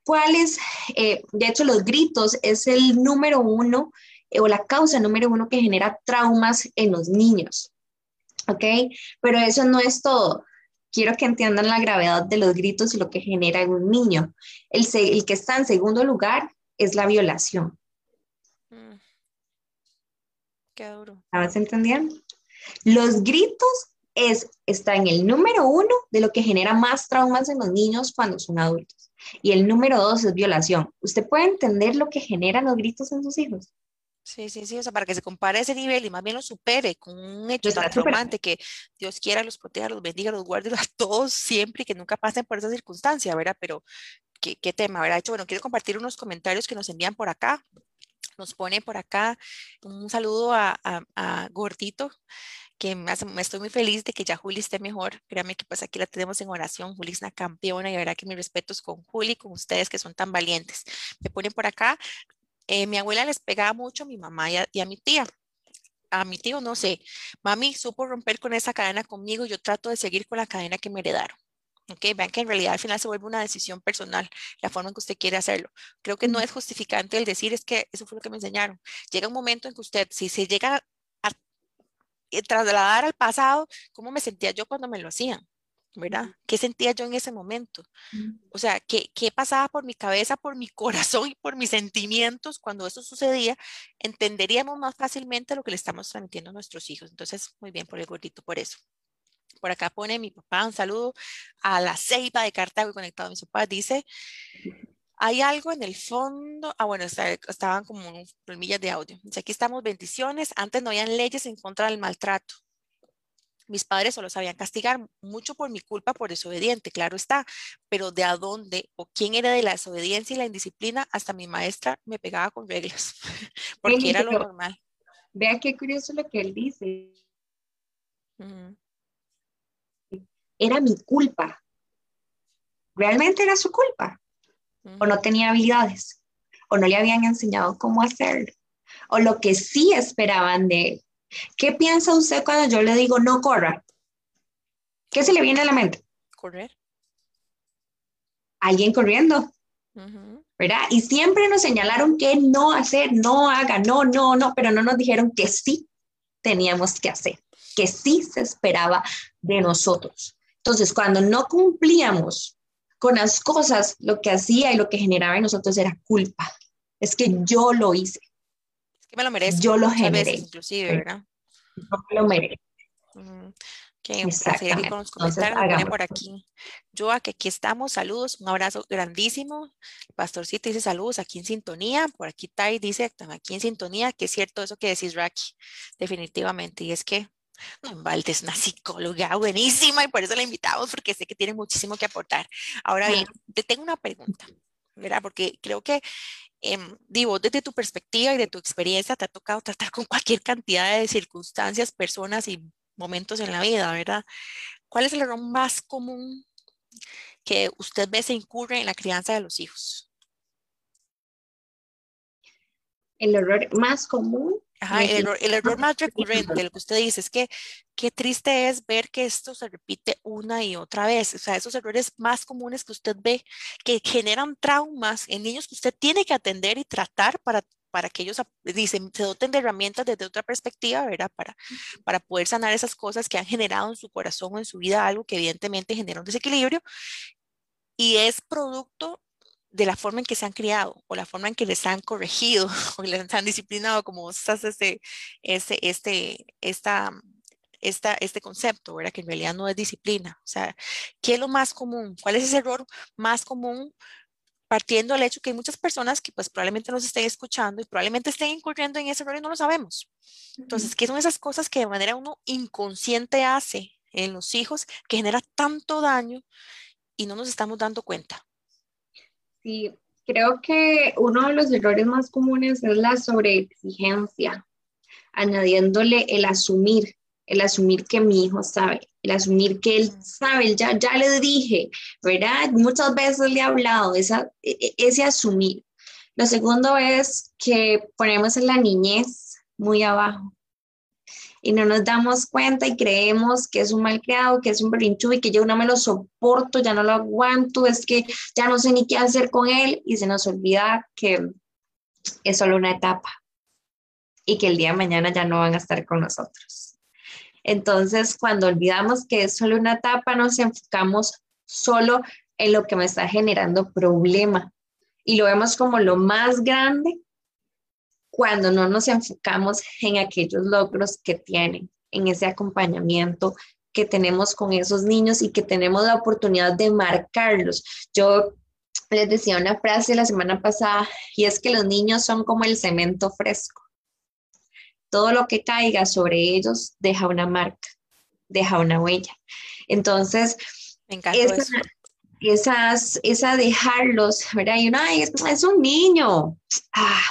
cuál es, eh, de hecho, los gritos es el número uno o la causa número uno que genera traumas en los niños. ¿Ok? Pero eso no es todo quiero que entiendan la gravedad de los gritos y lo que genera en un niño. El, el que está en segundo lugar es la violación. Mm. Qué duro. ¿Estabas entendiendo? Los gritos es, está en el número uno de lo que genera más traumas en los niños cuando son adultos. Y el número dos es violación. ¿Usted puede entender lo que generan los gritos en sus hijos? Sí, sí, sí, o sea, para que se compare ese nivel y más bien lo supere con un hecho tan traumante que Dios quiera los proteja, los bendiga, los guarde [laughs] a todos siempre y que nunca pasen por esa circunstancia, ¿verdad? Pero, ¿qué, qué tema, verdad? Hecho, bueno, quiero compartir unos comentarios que nos envían por acá. Nos pone por acá un saludo a, a, Gordito, que me, hace, me, estoy muy feliz de que ya Juli esté mejor. Créame que pues aquí la tenemos en oración. Juli es una campeona y verdad que mis respetos con Juli, con ustedes que son tan valientes. Me ponen por acá, eh, mi abuela les pegaba mucho a mi mamá y a, mi tía. A mi tío no sé. Mami supo romper con esa cadena conmigo y yo trato de seguir con la cadena que me heredaron. Ok, vean que en realidad al final se vuelve una decisión personal, la forma en que usted quiere hacerlo. Creo que no es justificante el decir es que eso fue lo que me enseñaron. Llega un momento en que usted, si se llega a trasladar al pasado, ¿cómo me sentía yo cuando me lo hacían? ¿Verdad? ¿Qué sentía yo en ese momento? O sea, ¿qué, ¿qué, pasaba por mi cabeza, por mi [laughs] corazón y por mis sentimientos cuando eso sucedía? Entenderíamos más fácilmente lo que le estamos transmitiendo a nuestros hijos. Entonces, muy bien por el gordito, por eso. Por acá pone mi papá un saludo a la ceiba de Cartago conectado a mi papá. Dice, hay algo en el fondo. Ah, bueno, estaban como millas de audio. Aquí estamos, bendiciones. Antes no habían leyes en contra del maltrato mis padres solo sabían castigar mucho por mi culpa por desobediente, claro está, pero de a dónde o quién era de la desobediencia y la indisciplina, hasta mi maestra me pegaba con reglas, [laughs] porque era lo normal. Vea qué curioso lo que él dice. Era mi culpa. ¿Realmente era su culpa? ¿O no tenía habilidades? ¿O no le habían enseñado cómo hacerlo? ¿O lo que sí esperaban de él? ¿Qué piensa usted cuando yo le digo no corra? ¿Qué se le viene a la mente? Correr. Alguien corriendo. ¿Verdad? Y siempre nos señalaron que no hacer, no haga, no, no, no, pero no nos dijeron que sí teníamos que hacer, que sí se esperaba de nosotros. Entonces, cuando no cumplíamos con las cosas, lo que hacía y lo que generaba en nosotros era culpa. Es que yo lo hice. Me lo merezco. Yo lo generé. inclusive, ¿verdad? Yo me lo merezco. Que seguir con los comentarios. por aquí. Yo que aquí estamos. Saludos. Un abrazo grandísimo. Pastorcito dice saludos aquí en sintonía. Por aquí Tai dice aquí en sintonía. Que es cierto eso que decís, Raki. Definitivamente. Y es que no, Valde es una psicóloga buenísima y por eso la invitamos porque sé que tiene muchísimo que aportar. Ahora bien, te tengo una pregunta, ¿verdad? Porque creo que eh, digo, desde tu perspectiva y de tu experiencia te ha tocado tratar con cualquier cantidad de circunstancias, personas y momentos en la vida, ¿verdad? ¿Cuál es el error más común que usted ve se incurre en la crianza de los hijos? El error más común. Ajá, el, error, el error más [laughs] recurrente, lo que usted dice, es que qué triste es ver que esto se repite una y otra vez. O sea, esos errores más comunes que usted ve que generan traumas en niños que usted tiene que atender y tratar para para que ellos dicen, se doten de herramientas desde otra perspectiva, ¿verdad? Para, para poder sanar esas cosas que han generado en su corazón o en su vida algo que evidentemente genera un desequilibrio y es producto de la forma en que se han criado o la forma en que les han corregido [laughs] o les han disciplinado, como estás este, este, este, esta, esta, este concepto, ¿verdad? Que en realidad no es disciplina. O sea, ¿qué es lo más común? ¿Cuál es ese error más común partiendo del hecho que hay muchas personas que pues probablemente nos estén escuchando y probablemente estén incurriendo en ese error y no lo sabemos. Entonces, ¿qué son esas cosas que de manera uno inconsciente hace en los hijos que genera tanto daño y no nos estamos dando cuenta? Sí, creo que uno de los errores más comunes es la sobreexigencia, añadiéndole el asumir el asumir que mi hijo sabe, el asumir que él sabe, ya, ya le dije, ¿verdad? Muchas veces le he hablado, esa, e, e, ese asumir. Lo segundo es que ponemos en la niñez muy abajo y no nos damos cuenta y creemos que es un mal creado, que es un berrinchu y que yo no me lo soporto, ya no lo aguanto, es que ya no sé ni qué hacer con él y se nos olvida que es solo una etapa y que el día de mañana ya no van a estar con nosotros. Entonces, cuando olvidamos que es solo una etapa, nos enfocamos solo en lo que me está generando problema y lo vemos como lo más grande cuando no nos enfocamos en aquellos logros que tienen, en ese acompañamiento que tenemos con esos niños y que tenemos la oportunidad de marcarlos. Yo les decía una frase la semana pasada y es que los niños son como el cemento fresco todo lo que caiga sobre ellos deja una marca, deja una huella. Entonces, Me esa, eso. Esas, esa dejarlos, ¿verdad? Y uno, ay, es, un niño. Ah,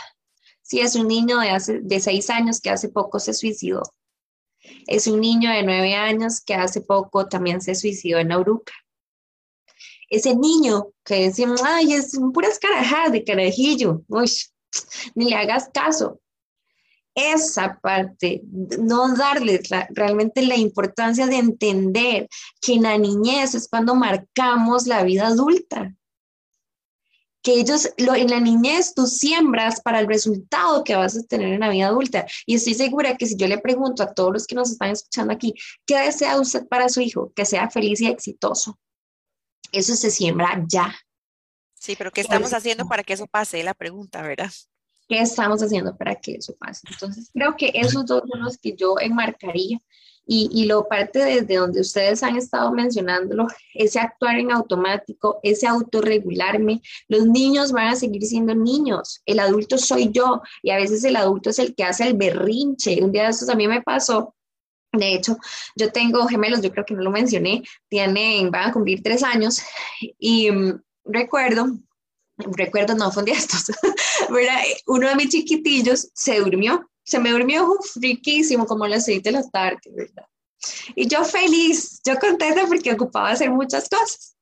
sí, es un niño de, hace, de seis años que hace poco se suicidó. Es un niño de nueve años que hace poco también se suicidó en Auruca. Ese niño que decimos, ay, es puras carajadas de carajillo, uy, ni le hagas caso esa parte, no darle realmente la importancia de entender que en la niñez es cuando marcamos la vida adulta. Que ellos, lo, en la niñez tú siembras para el resultado que vas a tener en la vida adulta. Y estoy segura que si yo le pregunto a todos los que nos están escuchando aquí, ¿qué desea usted para su hijo? Que sea feliz y exitoso. Eso se siembra ya. Sí, pero ¿qué estamos haciendo para que eso pase? La pregunta, ¿verdad? ¿Qué estamos haciendo para que eso pase? Entonces, creo que esos dos son los que yo enmarcaría. Y, lo parte desde donde ustedes han estado mencionándolo, ese actuar en automático, ese autorregularme. Los niños van a seguir siendo niños, el adulto soy yo y a veces el adulto es el que hace el berrinche. Un día de estos a mí me pasó, de hecho, yo tengo gemelos, yo creo que no lo mencioné, tienen, van a cumplir tres años y um, recuerdo recuerdo, no fue un día estos, [laughs] uno de mis chiquitillos se durmió, se me durmió friquísimo como las seis de la tarde, ¿verdad? Y yo feliz, yo contenta porque ocupaba hacer muchas cosas.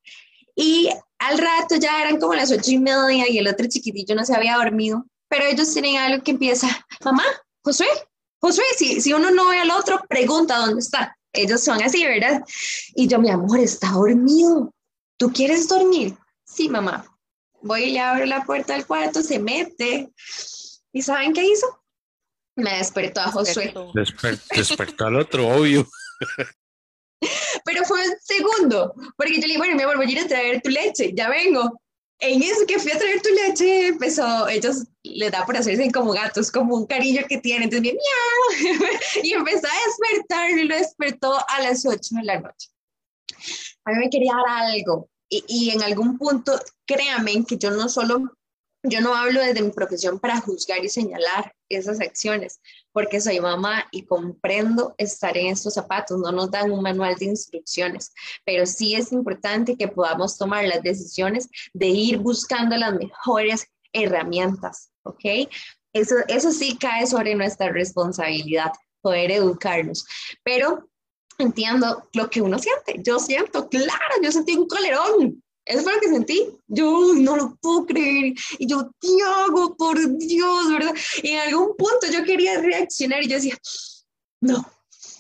Y al rato ya eran como las ocho y media y el otro chiquitillo no se había dormido, pero ellos tienen algo que empieza, mamá, Josué, Josué, si, si uno no ve al otro, pregunta dónde está. Ellos son así, ¿verdad? Y yo, mi amor, está dormido. ¿Tú quieres dormir? Sí, mamá voy y le abro la puerta del cuarto, se mete. ¿Y saben qué hizo? Me despertó a Josué. [laughs] despertó al otro, obvio. Pero fue un segundo, porque yo le dije, bueno, mi amor, voy a ir a traer tu leche, ya vengo. En eso que fui a traer tu leche, empezó, ellos les da por hacerse como gatos, como un cariño que tienen, entonces, miau, [laughs] y empezó a despertar y lo despertó a las 8 de la noche. A mí me quería dar algo, y, y en algún punto, créanme que yo no solo yo no hablo desde mi profesión para juzgar y señalar esas acciones, porque soy mamá y comprendo estar en estos zapatos, no nos dan un manual de instrucciones, pero sí es importante que podamos tomar las decisiones de ir buscando las mejores herramientas, ¿ok? Eso, eso sí cae sobre nuestra responsabilidad, poder educarnos, pero entiendo lo que uno siente. Yo siento, claro, yo sentí un colerón eso fue lo que sentí. Yo no lo puedo creer. Y yo, Tiago, por Dios, ¿verdad? Y en algún punto yo quería reaccionar y yo decía, no,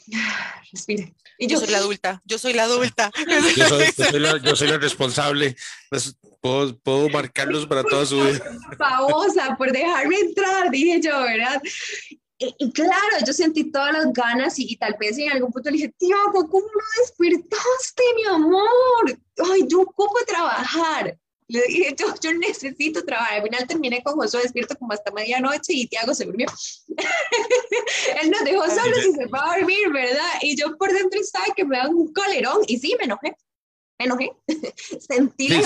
[sighs] respire. Y yo, soy la adulta, yo soy la adulta. [laughs] [laughs] Yo soy, la, responsable. Pues, puedo, puedo marcarlos para toda su vida. Famosa por dejarme entrar, dije yo, ¿verdad? Y, claro, yo sentí todas las ganas y, tal vez en algún punto le dije, tío, ¿cómo no despertaste, mi amor? Ay, yo ocupo trabajar. Le dije, yo, yo necesito trabajar. Al final terminé con Josué despierto como hasta medianoche y Tiago se durmió. [laughs] Él nos dejó solos y se fue a dormir, ¿verdad? Y yo por dentro estaba que me daban un colerón y sí, me enojé. Me enojé. [laughs] Sentí la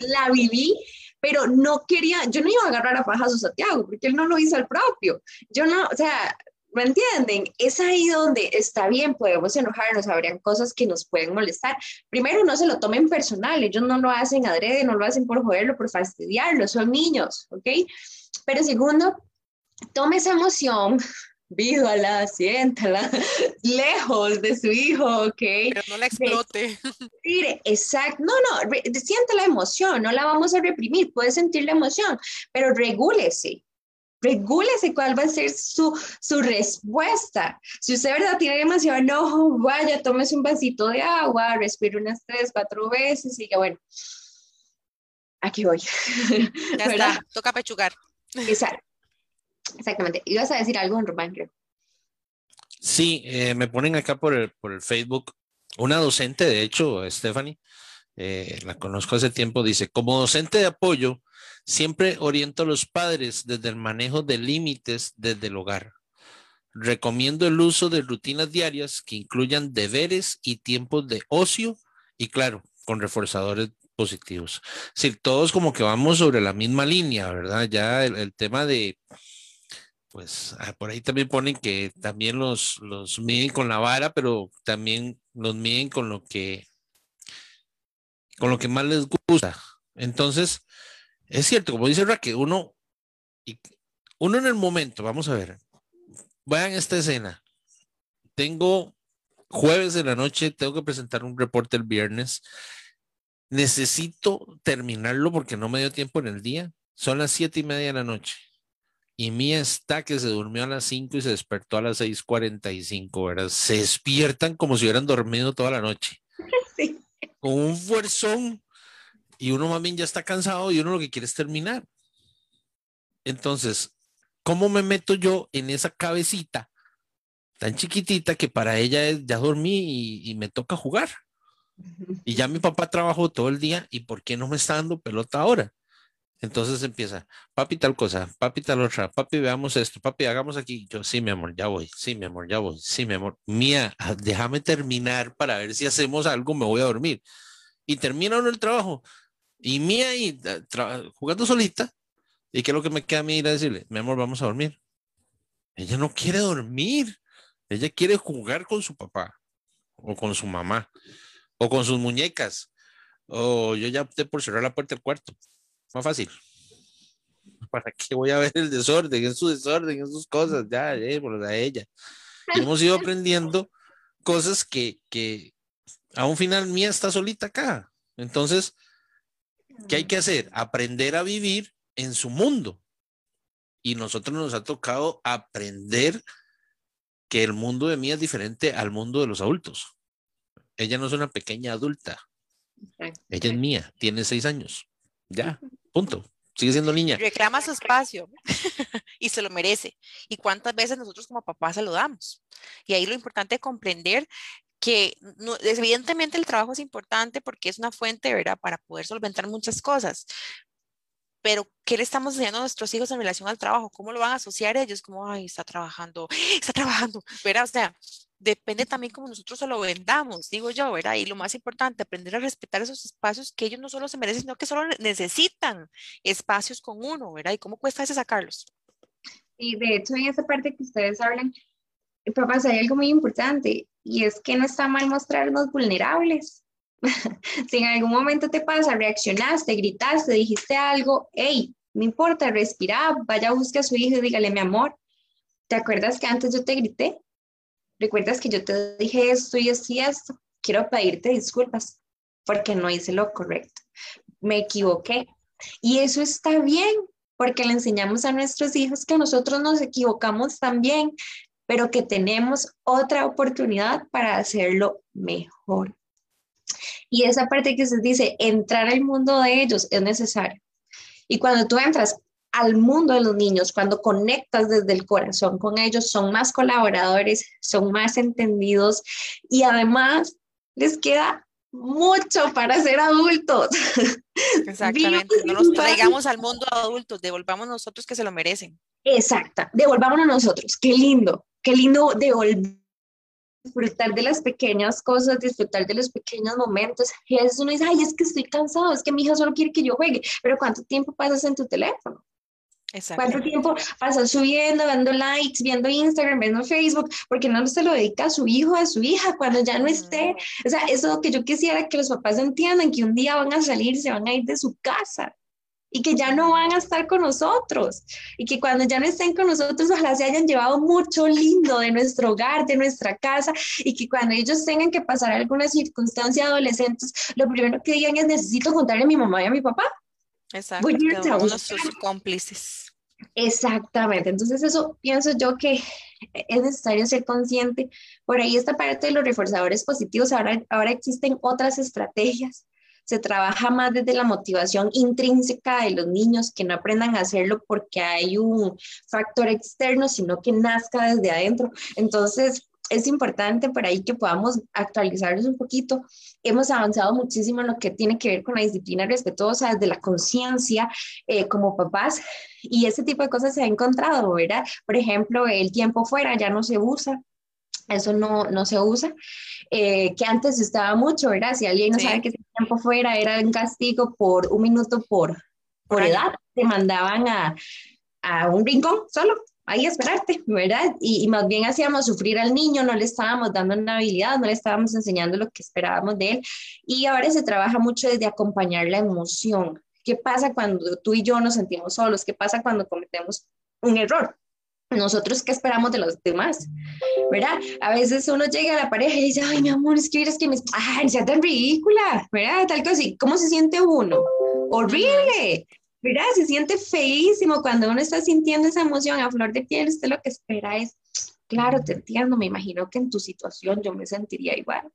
la viví pero no quería, yo no iba a agarrar a fajas a Santiago, porque él no lo hizo al propio. Yo no, o sea, ¿me entienden? Es ahí donde está bien, podemos enojarnos, habrían cosas que nos pueden molestar. Primero, no se lo tomen personal, ellos no lo hacen adrede, no lo hacen por joderlo, por fastidiarlo, son niños, ¿ok? Pero segundo, tome esa emoción, vívala, siéntala, [laughs] lejos de su hijo, ¿ok? Pero no la explote. Mire, exacto, no, no, siente la emoción, no la vamos a reprimir, puede sentir la emoción, pero regúlese, regúlese cuál va a ser su, su respuesta. Si usted, ¿verdad?, tiene demasiado enojo, vaya, tómese un vasito de agua, respire unas tres, cuatro veces y diga, bueno, aquí voy. [laughs] Ya está, toca pechugar. Exacto. Exactamente. Ibas a decir algo, Román, creo. Sí, eh, me ponen acá por el, por el Facebook. Una docente, de hecho, Stephanie, eh, la conozco hace tiempo, dice, como docente de apoyo, siempre oriento a los padres desde el manejo de límites desde el hogar. Recomiendo el uso de rutinas diarias que incluyan deberes y tiempos de ocio y, claro, con reforzadores positivos. Es decir, todos como que vamos sobre la misma línea, ¿verdad? Ya el tema de pues ah, por ahí también ponen que también los, los miden con la vara, pero también los miden con lo que con lo que más les gusta. Entonces, es cierto, como dice Raquel, uno, uno en el momento, vamos a ver, vean esta escena. Tengo jueves de la noche, tengo que presentar un reporte el viernes. Necesito terminarlo porque no me dio tiempo en el día. Son las siete y media de la noche y Mía está que se durmió a las 5 y se despertó a las 6:45, ¿verdad? Se despiertan como si hubieran dormido toda la noche. [laughs] Sí. Con un fuerzón y uno más bien ya está cansado y uno lo que quiere es terminar. Entonces, ¿cómo me meto yo en esa cabecita tan chiquitita que para ella es ya dormí y, y me toca jugar? Y ya mi papá trabajó todo el día y ¿por qué no me está dando pelota ahora? Entonces empieza, papi tal cosa, papi tal otra, papi veamos esto, papi hagamos aquí. Yo, sí, mi amor, ya voy, sí, mi amor, ya voy, sí, mi amor. Mía, ah, déjame terminar para ver si hacemos algo, me voy a dormir. Y termina uno el trabajo. Y Mía ahí ah, jugando solita. ¿Y qué es lo que me queda a mí ir a decirle? Mi amor, vamos a dormir. Ella no quiere dormir. Ella quiere jugar con su papá o con su mamá o con sus muñecas. O yo ya opté por cerrar la puerta del cuarto. Más fácil. ¿Para qué voy a ver el desorden? Es su desorden, es sus cosas, ya, eh, por a ella. hemos ido aprendiendo cosas que, que a un final mía está solita acá. Entonces, ¿qué hay que hacer? Aprender a vivir en su mundo. Y nosotros nos ha tocado aprender que el mundo de mí es diferente al mundo de los adultos. Ella no es una pequeña adulta. Ella es mía, tiene seis años. Ya. Punto. Sigue siendo niña. Reclama su espacio [laughs] y se lo merece. ¿Y cuántas veces nosotros como papás se lo damos? Y ahí lo importante es comprender que evidentemente el trabajo es importante porque es una fuente, ¿verdad? Para poder solventar muchas cosas. Pero, ¿qué le estamos enseñando a nuestros hijos en relación al trabajo? ¿Cómo lo van a asociar ellos? Como, ay, está trabajando, está trabajando, ¿verdad? O sea, depende también cómo nosotros se lo vendamos, digo yo, ¿verdad? Y lo más importante, aprender a respetar esos espacios que ellos no solo se merecen, sino que solo necesitan espacios con uno, ¿verdad? ¿Y cómo cuesta ese sacarlos? Y de hecho, en esa parte que ustedes hablan, papás, hay algo muy importante y es que no está mal mostrarnos vulnerables. [laughs] si en algún momento te pasa, reaccionaste, gritaste, dijiste algo, hey, no importa, respira, vaya, busque a su hijo y dígale, mi amor, ¿te acuerdas que antes yo te grité? ¿Recuerdas que yo te dije esto y esto y esto? Quiero pedirte disculpas porque no hice lo correcto. Me equivoqué. Y eso está bien, porque le enseñamos a nuestros hijos que nosotros nos equivocamos también, pero que tenemos otra oportunidad para hacerlo mejor. Y esa parte que se dice, entrar al mundo de ellos es necesario. Y cuando tú entras al mundo de los niños, cuando conectas desde el corazón con ellos, son más colaboradores, son más entendidos y además les queda mucho para ser adultos. [laughs] Exactamente, no nos traigamos al mundo adultos, devolvamos nosotros que se lo merecen. Exacta, devolvámonos nosotros, qué lindo, qué lindo devolver disfrutar de las pequeñas cosas, disfrutar de los pequeños momentos. Y a veces uno dice, ay, es que estoy cansado, es que mi hija solo quiere que yo juegue, pero ¿cuánto tiempo pasas en tu teléfono? ¿Cuánto tiempo pasas subiendo, dando likes, viendo Instagram, viendo Facebook? Porque no se lo dedica a su hijo, a su hija, cuando ya no esté. O sea, eso que yo quisiera que los papás entiendan, que un día van a salir, se van a ir de su casa y que ya no van a estar con nosotros y que cuando ya no estén con nosotros ojalá se hayan llevado mucho lindo de nuestro hogar, de nuestra casa y que cuando ellos tengan que pasar alguna circunstancia adolescentes, lo primero que digan es necesito contarle a mi mamá y a mi papá. Exacto, Voy sus cómplices. Exactamente, entonces eso pienso yo que es necesario ser consciente. Por ahí esta parte de los reforzadores positivos, ahora, ahora existen otras estrategias se trabaja más desde la motivación intrínseca de los niños, que no aprendan a hacerlo porque hay un factor externo, sino que nazca desde adentro. Entonces, es importante por ahí que podamos actualizarnos un poquito. Hemos avanzado muchísimo en lo que tiene que ver con la disciplina respetuosa, desde la conciencia eh, como papás, y ese tipo de cosas se ha encontrado, ¿verdad? Por ejemplo, el tiempo fuera ya no se usa, eso no, no se usa, eh, que antes se estaba mucho, ¿verdad? Si alguien no sabe que ese tiempo fuera era un castigo por un minuto por, por, edad, te mandaban a, a, un rincón solo, ahí esperarte, [laughs] ¿verdad? Y, y, más bien hacíamos sufrir al niño, no le estábamos dando una habilidad, no le estábamos enseñando lo que esperábamos de él. Y ahora se trabaja mucho desde acompañar la emoción. ¿Qué pasa cuando tú y yo nos sentimos solos? ¿Qué pasa cuando cometemos un error? nosotros qué esperamos de los demás, ¿verdad? A veces uno llega a la pareja y dice, ay, mi amor, es que quieres que me... Ay, sea tan ridícula, ¿verdad? Tal cosa así. ¿Cómo se siente uno? Horrible, ¿verdad? Se siente feísimo cuando uno está sintiendo esa emoción a flor de piel. Usted lo que espera es, claro, te entiendo, me imagino que en tu situación yo me sentiría igual.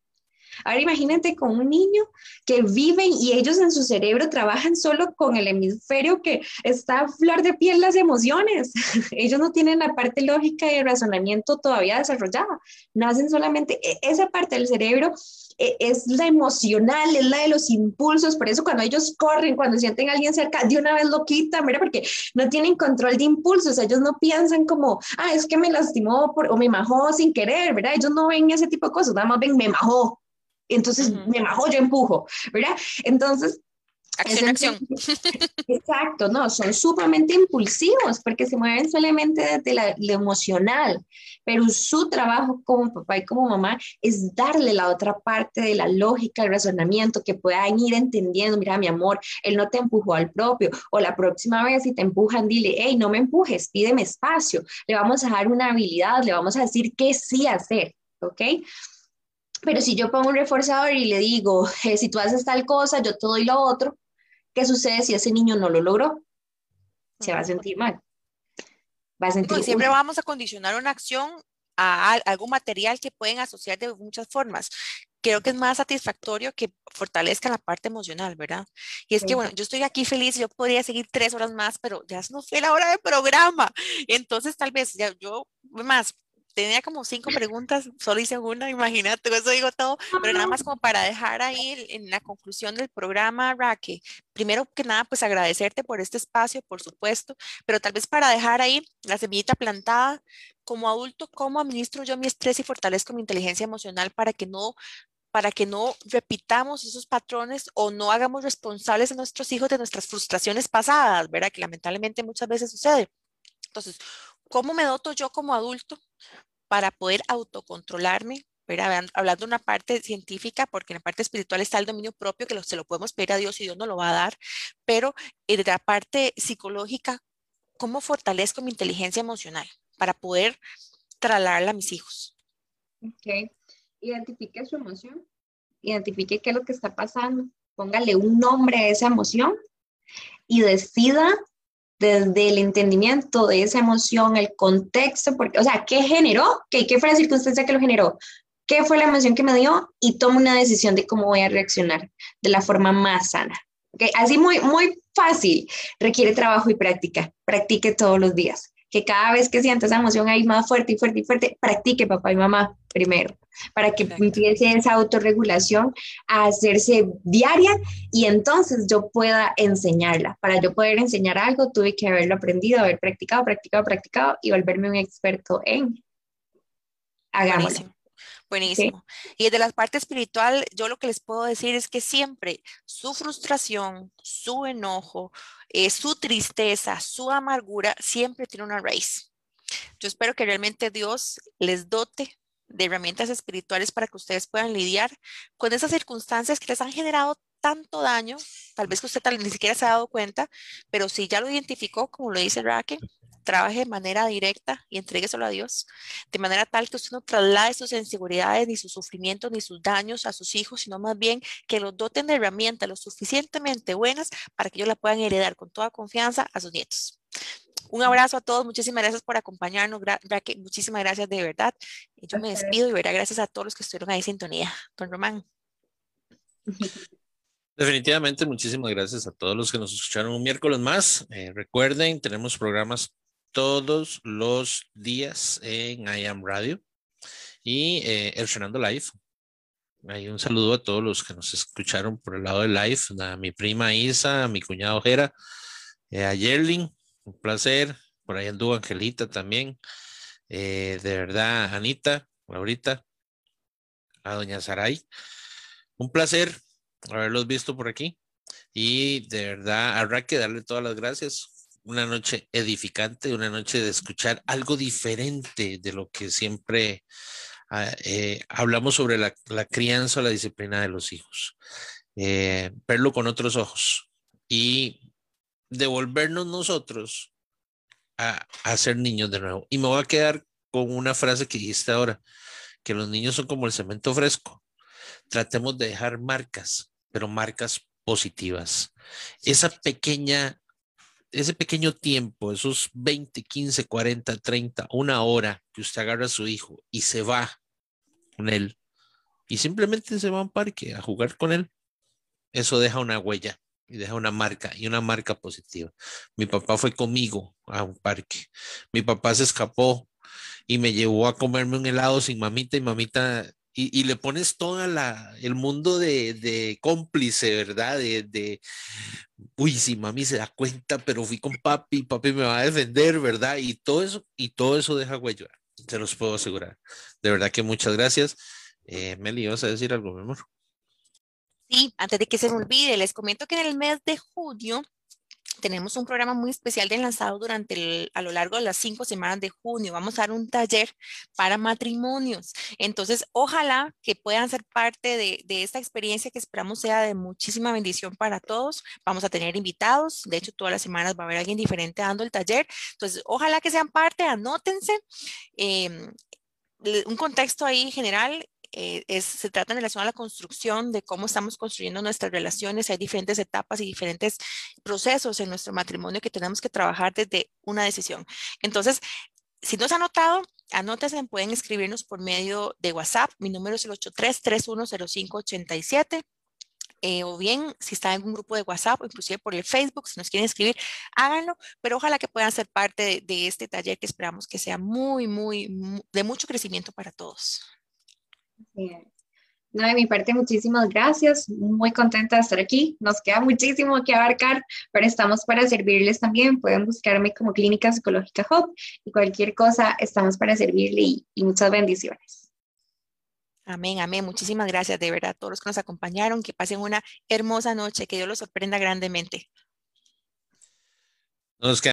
Ahora imagínate con un niño que viven y ellos en su cerebro trabajan solo con el hemisferio que está a flor de piel las emociones. [laughs] ellos no tienen la parte lógica y el razonamiento todavía desarrollada. Nacen solamente e, esa parte del cerebro e, es la emocional, es la de los impulsos, por eso cuando ellos corren, cuando sienten a alguien cerca, de una vez lo quitan, mira, porque no tienen control de impulsos, ellos no piensan como, ah, es que me lastimó o me majó sin querer, ¿verdad? Ellos no ven ese tipo de cosas, nada más ven, me majó, entonces me bajo, yo empujo, ¿verdad? Entonces... Acción, acción. Exacto, no, son sumamente impulsivos porque se mueven solamente desde la, lo emocional, pero su trabajo como papá y como mamá es darle la otra parte de la lógica, el razonamiento, que puedan ir entendiendo, mira, mi amor, él no te empujó al propio, o la próxima vez si te empujan, dile, hey, no me empujes, pídeme espacio, le vamos a dar una habilidad, le vamos a decir qué sí hacer, ¿ok? Pero si yo pongo un reforzador y le digo, [laughs] eh, si tú haces tal cosa, yo te doy lo otro, ¿qué sucede si ese niño no lo logró? Se va a sentir mal. Va a sentir siempre vamos a condicionar una acción a algún material que pueden asociar de muchas formas. Creo que es más satisfactorio que fortalezca la parte emocional, ¿verdad? Y es que, bueno, yo estoy aquí feliz, yo podría seguir tres horas más, pero ya no fue la hora de programa. Entonces, tal vez ya yo, más, tenía como cinco preguntas, solo hice una, imagínate, eso digo todo, pero nada más como para dejar ahí en la conclusión del programa, Raque, primero que nada, pues agradecerte por este espacio, por supuesto, pero tal vez para dejar ahí la semillita plantada, como adulto, ¿cómo administro yo mi estrés y fortalezco mi inteligencia emocional para que no para que no repitamos esos patrones o no hagamos responsables a nuestros hijos de nuestras frustraciones pasadas, ¿verdad? Que lamentablemente muchas veces sucede. Entonces, ¿cómo me doto yo como adulto para poder autocontrolarme? Hablando de una parte científica, porque en la parte espiritual está el dominio propio, que se lo podemos pedir a Dios y Dios nos lo va a dar, pero en la parte psicológica, ¿cómo fortalezco mi inteligencia emocional para poder trasladarla a mis hijos? Ok, identifique su emoción, identifique qué es lo que está pasando, póngale un nombre a esa emoción y decida desde el entendimiento de esa emoción, el contexto, porque, o sea, ¿qué generó? ¿Qué, fue la circunstancia que lo generó? ¿Qué fue la emoción que me dio? Y tomo una decisión de cómo voy a reaccionar de la forma más sana. ¿Okay? Así muy, muy fácil, requiere trabajo y práctica. Practique todos los días. Que cada vez que sienta esa emoción ahí más fuerte y fuerte y fuerte, practique papá y mamá primero para que empiece esa autorregulación a hacerse diaria y entonces yo pueda enseñarla. Para yo poder enseñar algo, tuve que haberlo aprendido, haber practicado, practicado, practicado y volverme un experto en. Hagámoslo. Buenísimo. Y desde la parte espiritual, yo lo que les puedo decir es que siempre su frustración, su enojo, eh, su tristeza, su amargura, siempre tiene una raíz. Yo espero que realmente Dios les dote de herramientas espirituales para que ustedes puedan lidiar con esas circunstancias que les han generado tanto daño, tal vez que usted tal, ni siquiera se ha dado cuenta, pero si ya lo identificó, como lo dice Raque, trabaje de manera directa y entrégueselo a Dios, de manera tal que usted no traslade sus inseguridades, ni sus sufrimientos, ni sus daños a sus hijos, sino más bien que los doten de herramientas lo suficientemente buenas para que ellos la puedan heredar con toda confianza a sus nietos. Un abrazo a todos, muchísimas gracias por acompañarnos, muchísimas gracias de verdad. Yo me despido y verá gracias a todos los que estuvieron ahí en sintonía. Don Román. [laughs] Definitivamente, muchísimas gracias a todos los que nos escucharon un miércoles más. Eh, recuerden, tenemos programas todos los días en I Am Radio y eh, el Fernando Live. Hay un saludo a todos los que nos escucharon por el lado del live, a mi prima Isa, a mi cuñado Jera, eh, a Yerling, un placer. Por ahí anduvo Angelita también. Eh, de verdad, Anita, ahorita, a doña Saray. Un placer haberlos visto por aquí. Y de verdad, habrá que darle todas las gracias. Una noche edificante, una noche de escuchar algo diferente de lo que siempre ah, eh, hablamos sobre la, crianza o la disciplina de los hijos. Eh, verlo con otros ojos y devolvernos nosotros a, a, ser niños de nuevo. Y me voy a quedar con una frase que dijiste ahora, que los niños son como el cemento fresco. Tratemos de dejar marcas, pero marcas positivas. Esa pequeña, ese pequeño tiempo, esos 20, 15, 40, 30, una hora que usted agarra a su hijo y se va con él y simplemente se va a un parque a jugar con él, eso deja una huella y deja una marca y una marca positiva. Mi papá fue conmigo a un parque. Mi papá se escapó y me llevó a comerme un helado sin mamita y mamita y, le pones todo el mundo de, de cómplice, ¿verdad? De, de, uy, si mami se da cuenta, pero fui con papi, papi me va a defender, ¿verdad? Y todo eso, y todo eso deja huella, se los puedo asegurar. De verdad que muchas gracias. Eh, Meli, ¿vas a decir algo, mi amor? Sí, antes de que se me olvide, les comento que en el mes de junio tenemos un programa muy especial de lanzado durante el, a lo largo de las cinco semanas de junio. Vamos a dar un taller para matrimonios. Entonces, ojalá que puedan ser parte de, de, esta experiencia que esperamos sea de muchísima bendición para todos. Vamos a tener invitados. De hecho, todas las semanas va a haber alguien diferente dando el taller. Entonces, ojalá que sean parte, anótense. Eh, un contexto ahí general, eh, se trata en relación a la construcción de cómo estamos construyendo nuestras relaciones. Hay diferentes etapas y diferentes procesos en nuestro matrimonio que tenemos que trabajar desde una decisión. Entonces, si no se ha anotado, anótense, pueden escribirnos por medio de WhatsApp. Mi número es el 83-310587. eh, o bien si está en un grupo de WhatsApp inclusive por el Facebook, si nos quieren escribir, háganlo, pero ojalá que puedan ser parte de, este taller que esperamos que sea muy, muy, de mucho crecimiento para todos. No, de mi parte, muchísimas gracias. Muy contenta de estar aquí. Nos queda muchísimo que abarcar, pero estamos para servirles también. Pueden buscarme como Clínica Psicológica Hub y cualquier cosa, estamos para servirle y, muchas bendiciones. Amén, amén. Muchísimas gracias de verdad a todos los que nos acompañaron. Que pasen una hermosa noche. Que Dios los sorprenda grandemente. Nos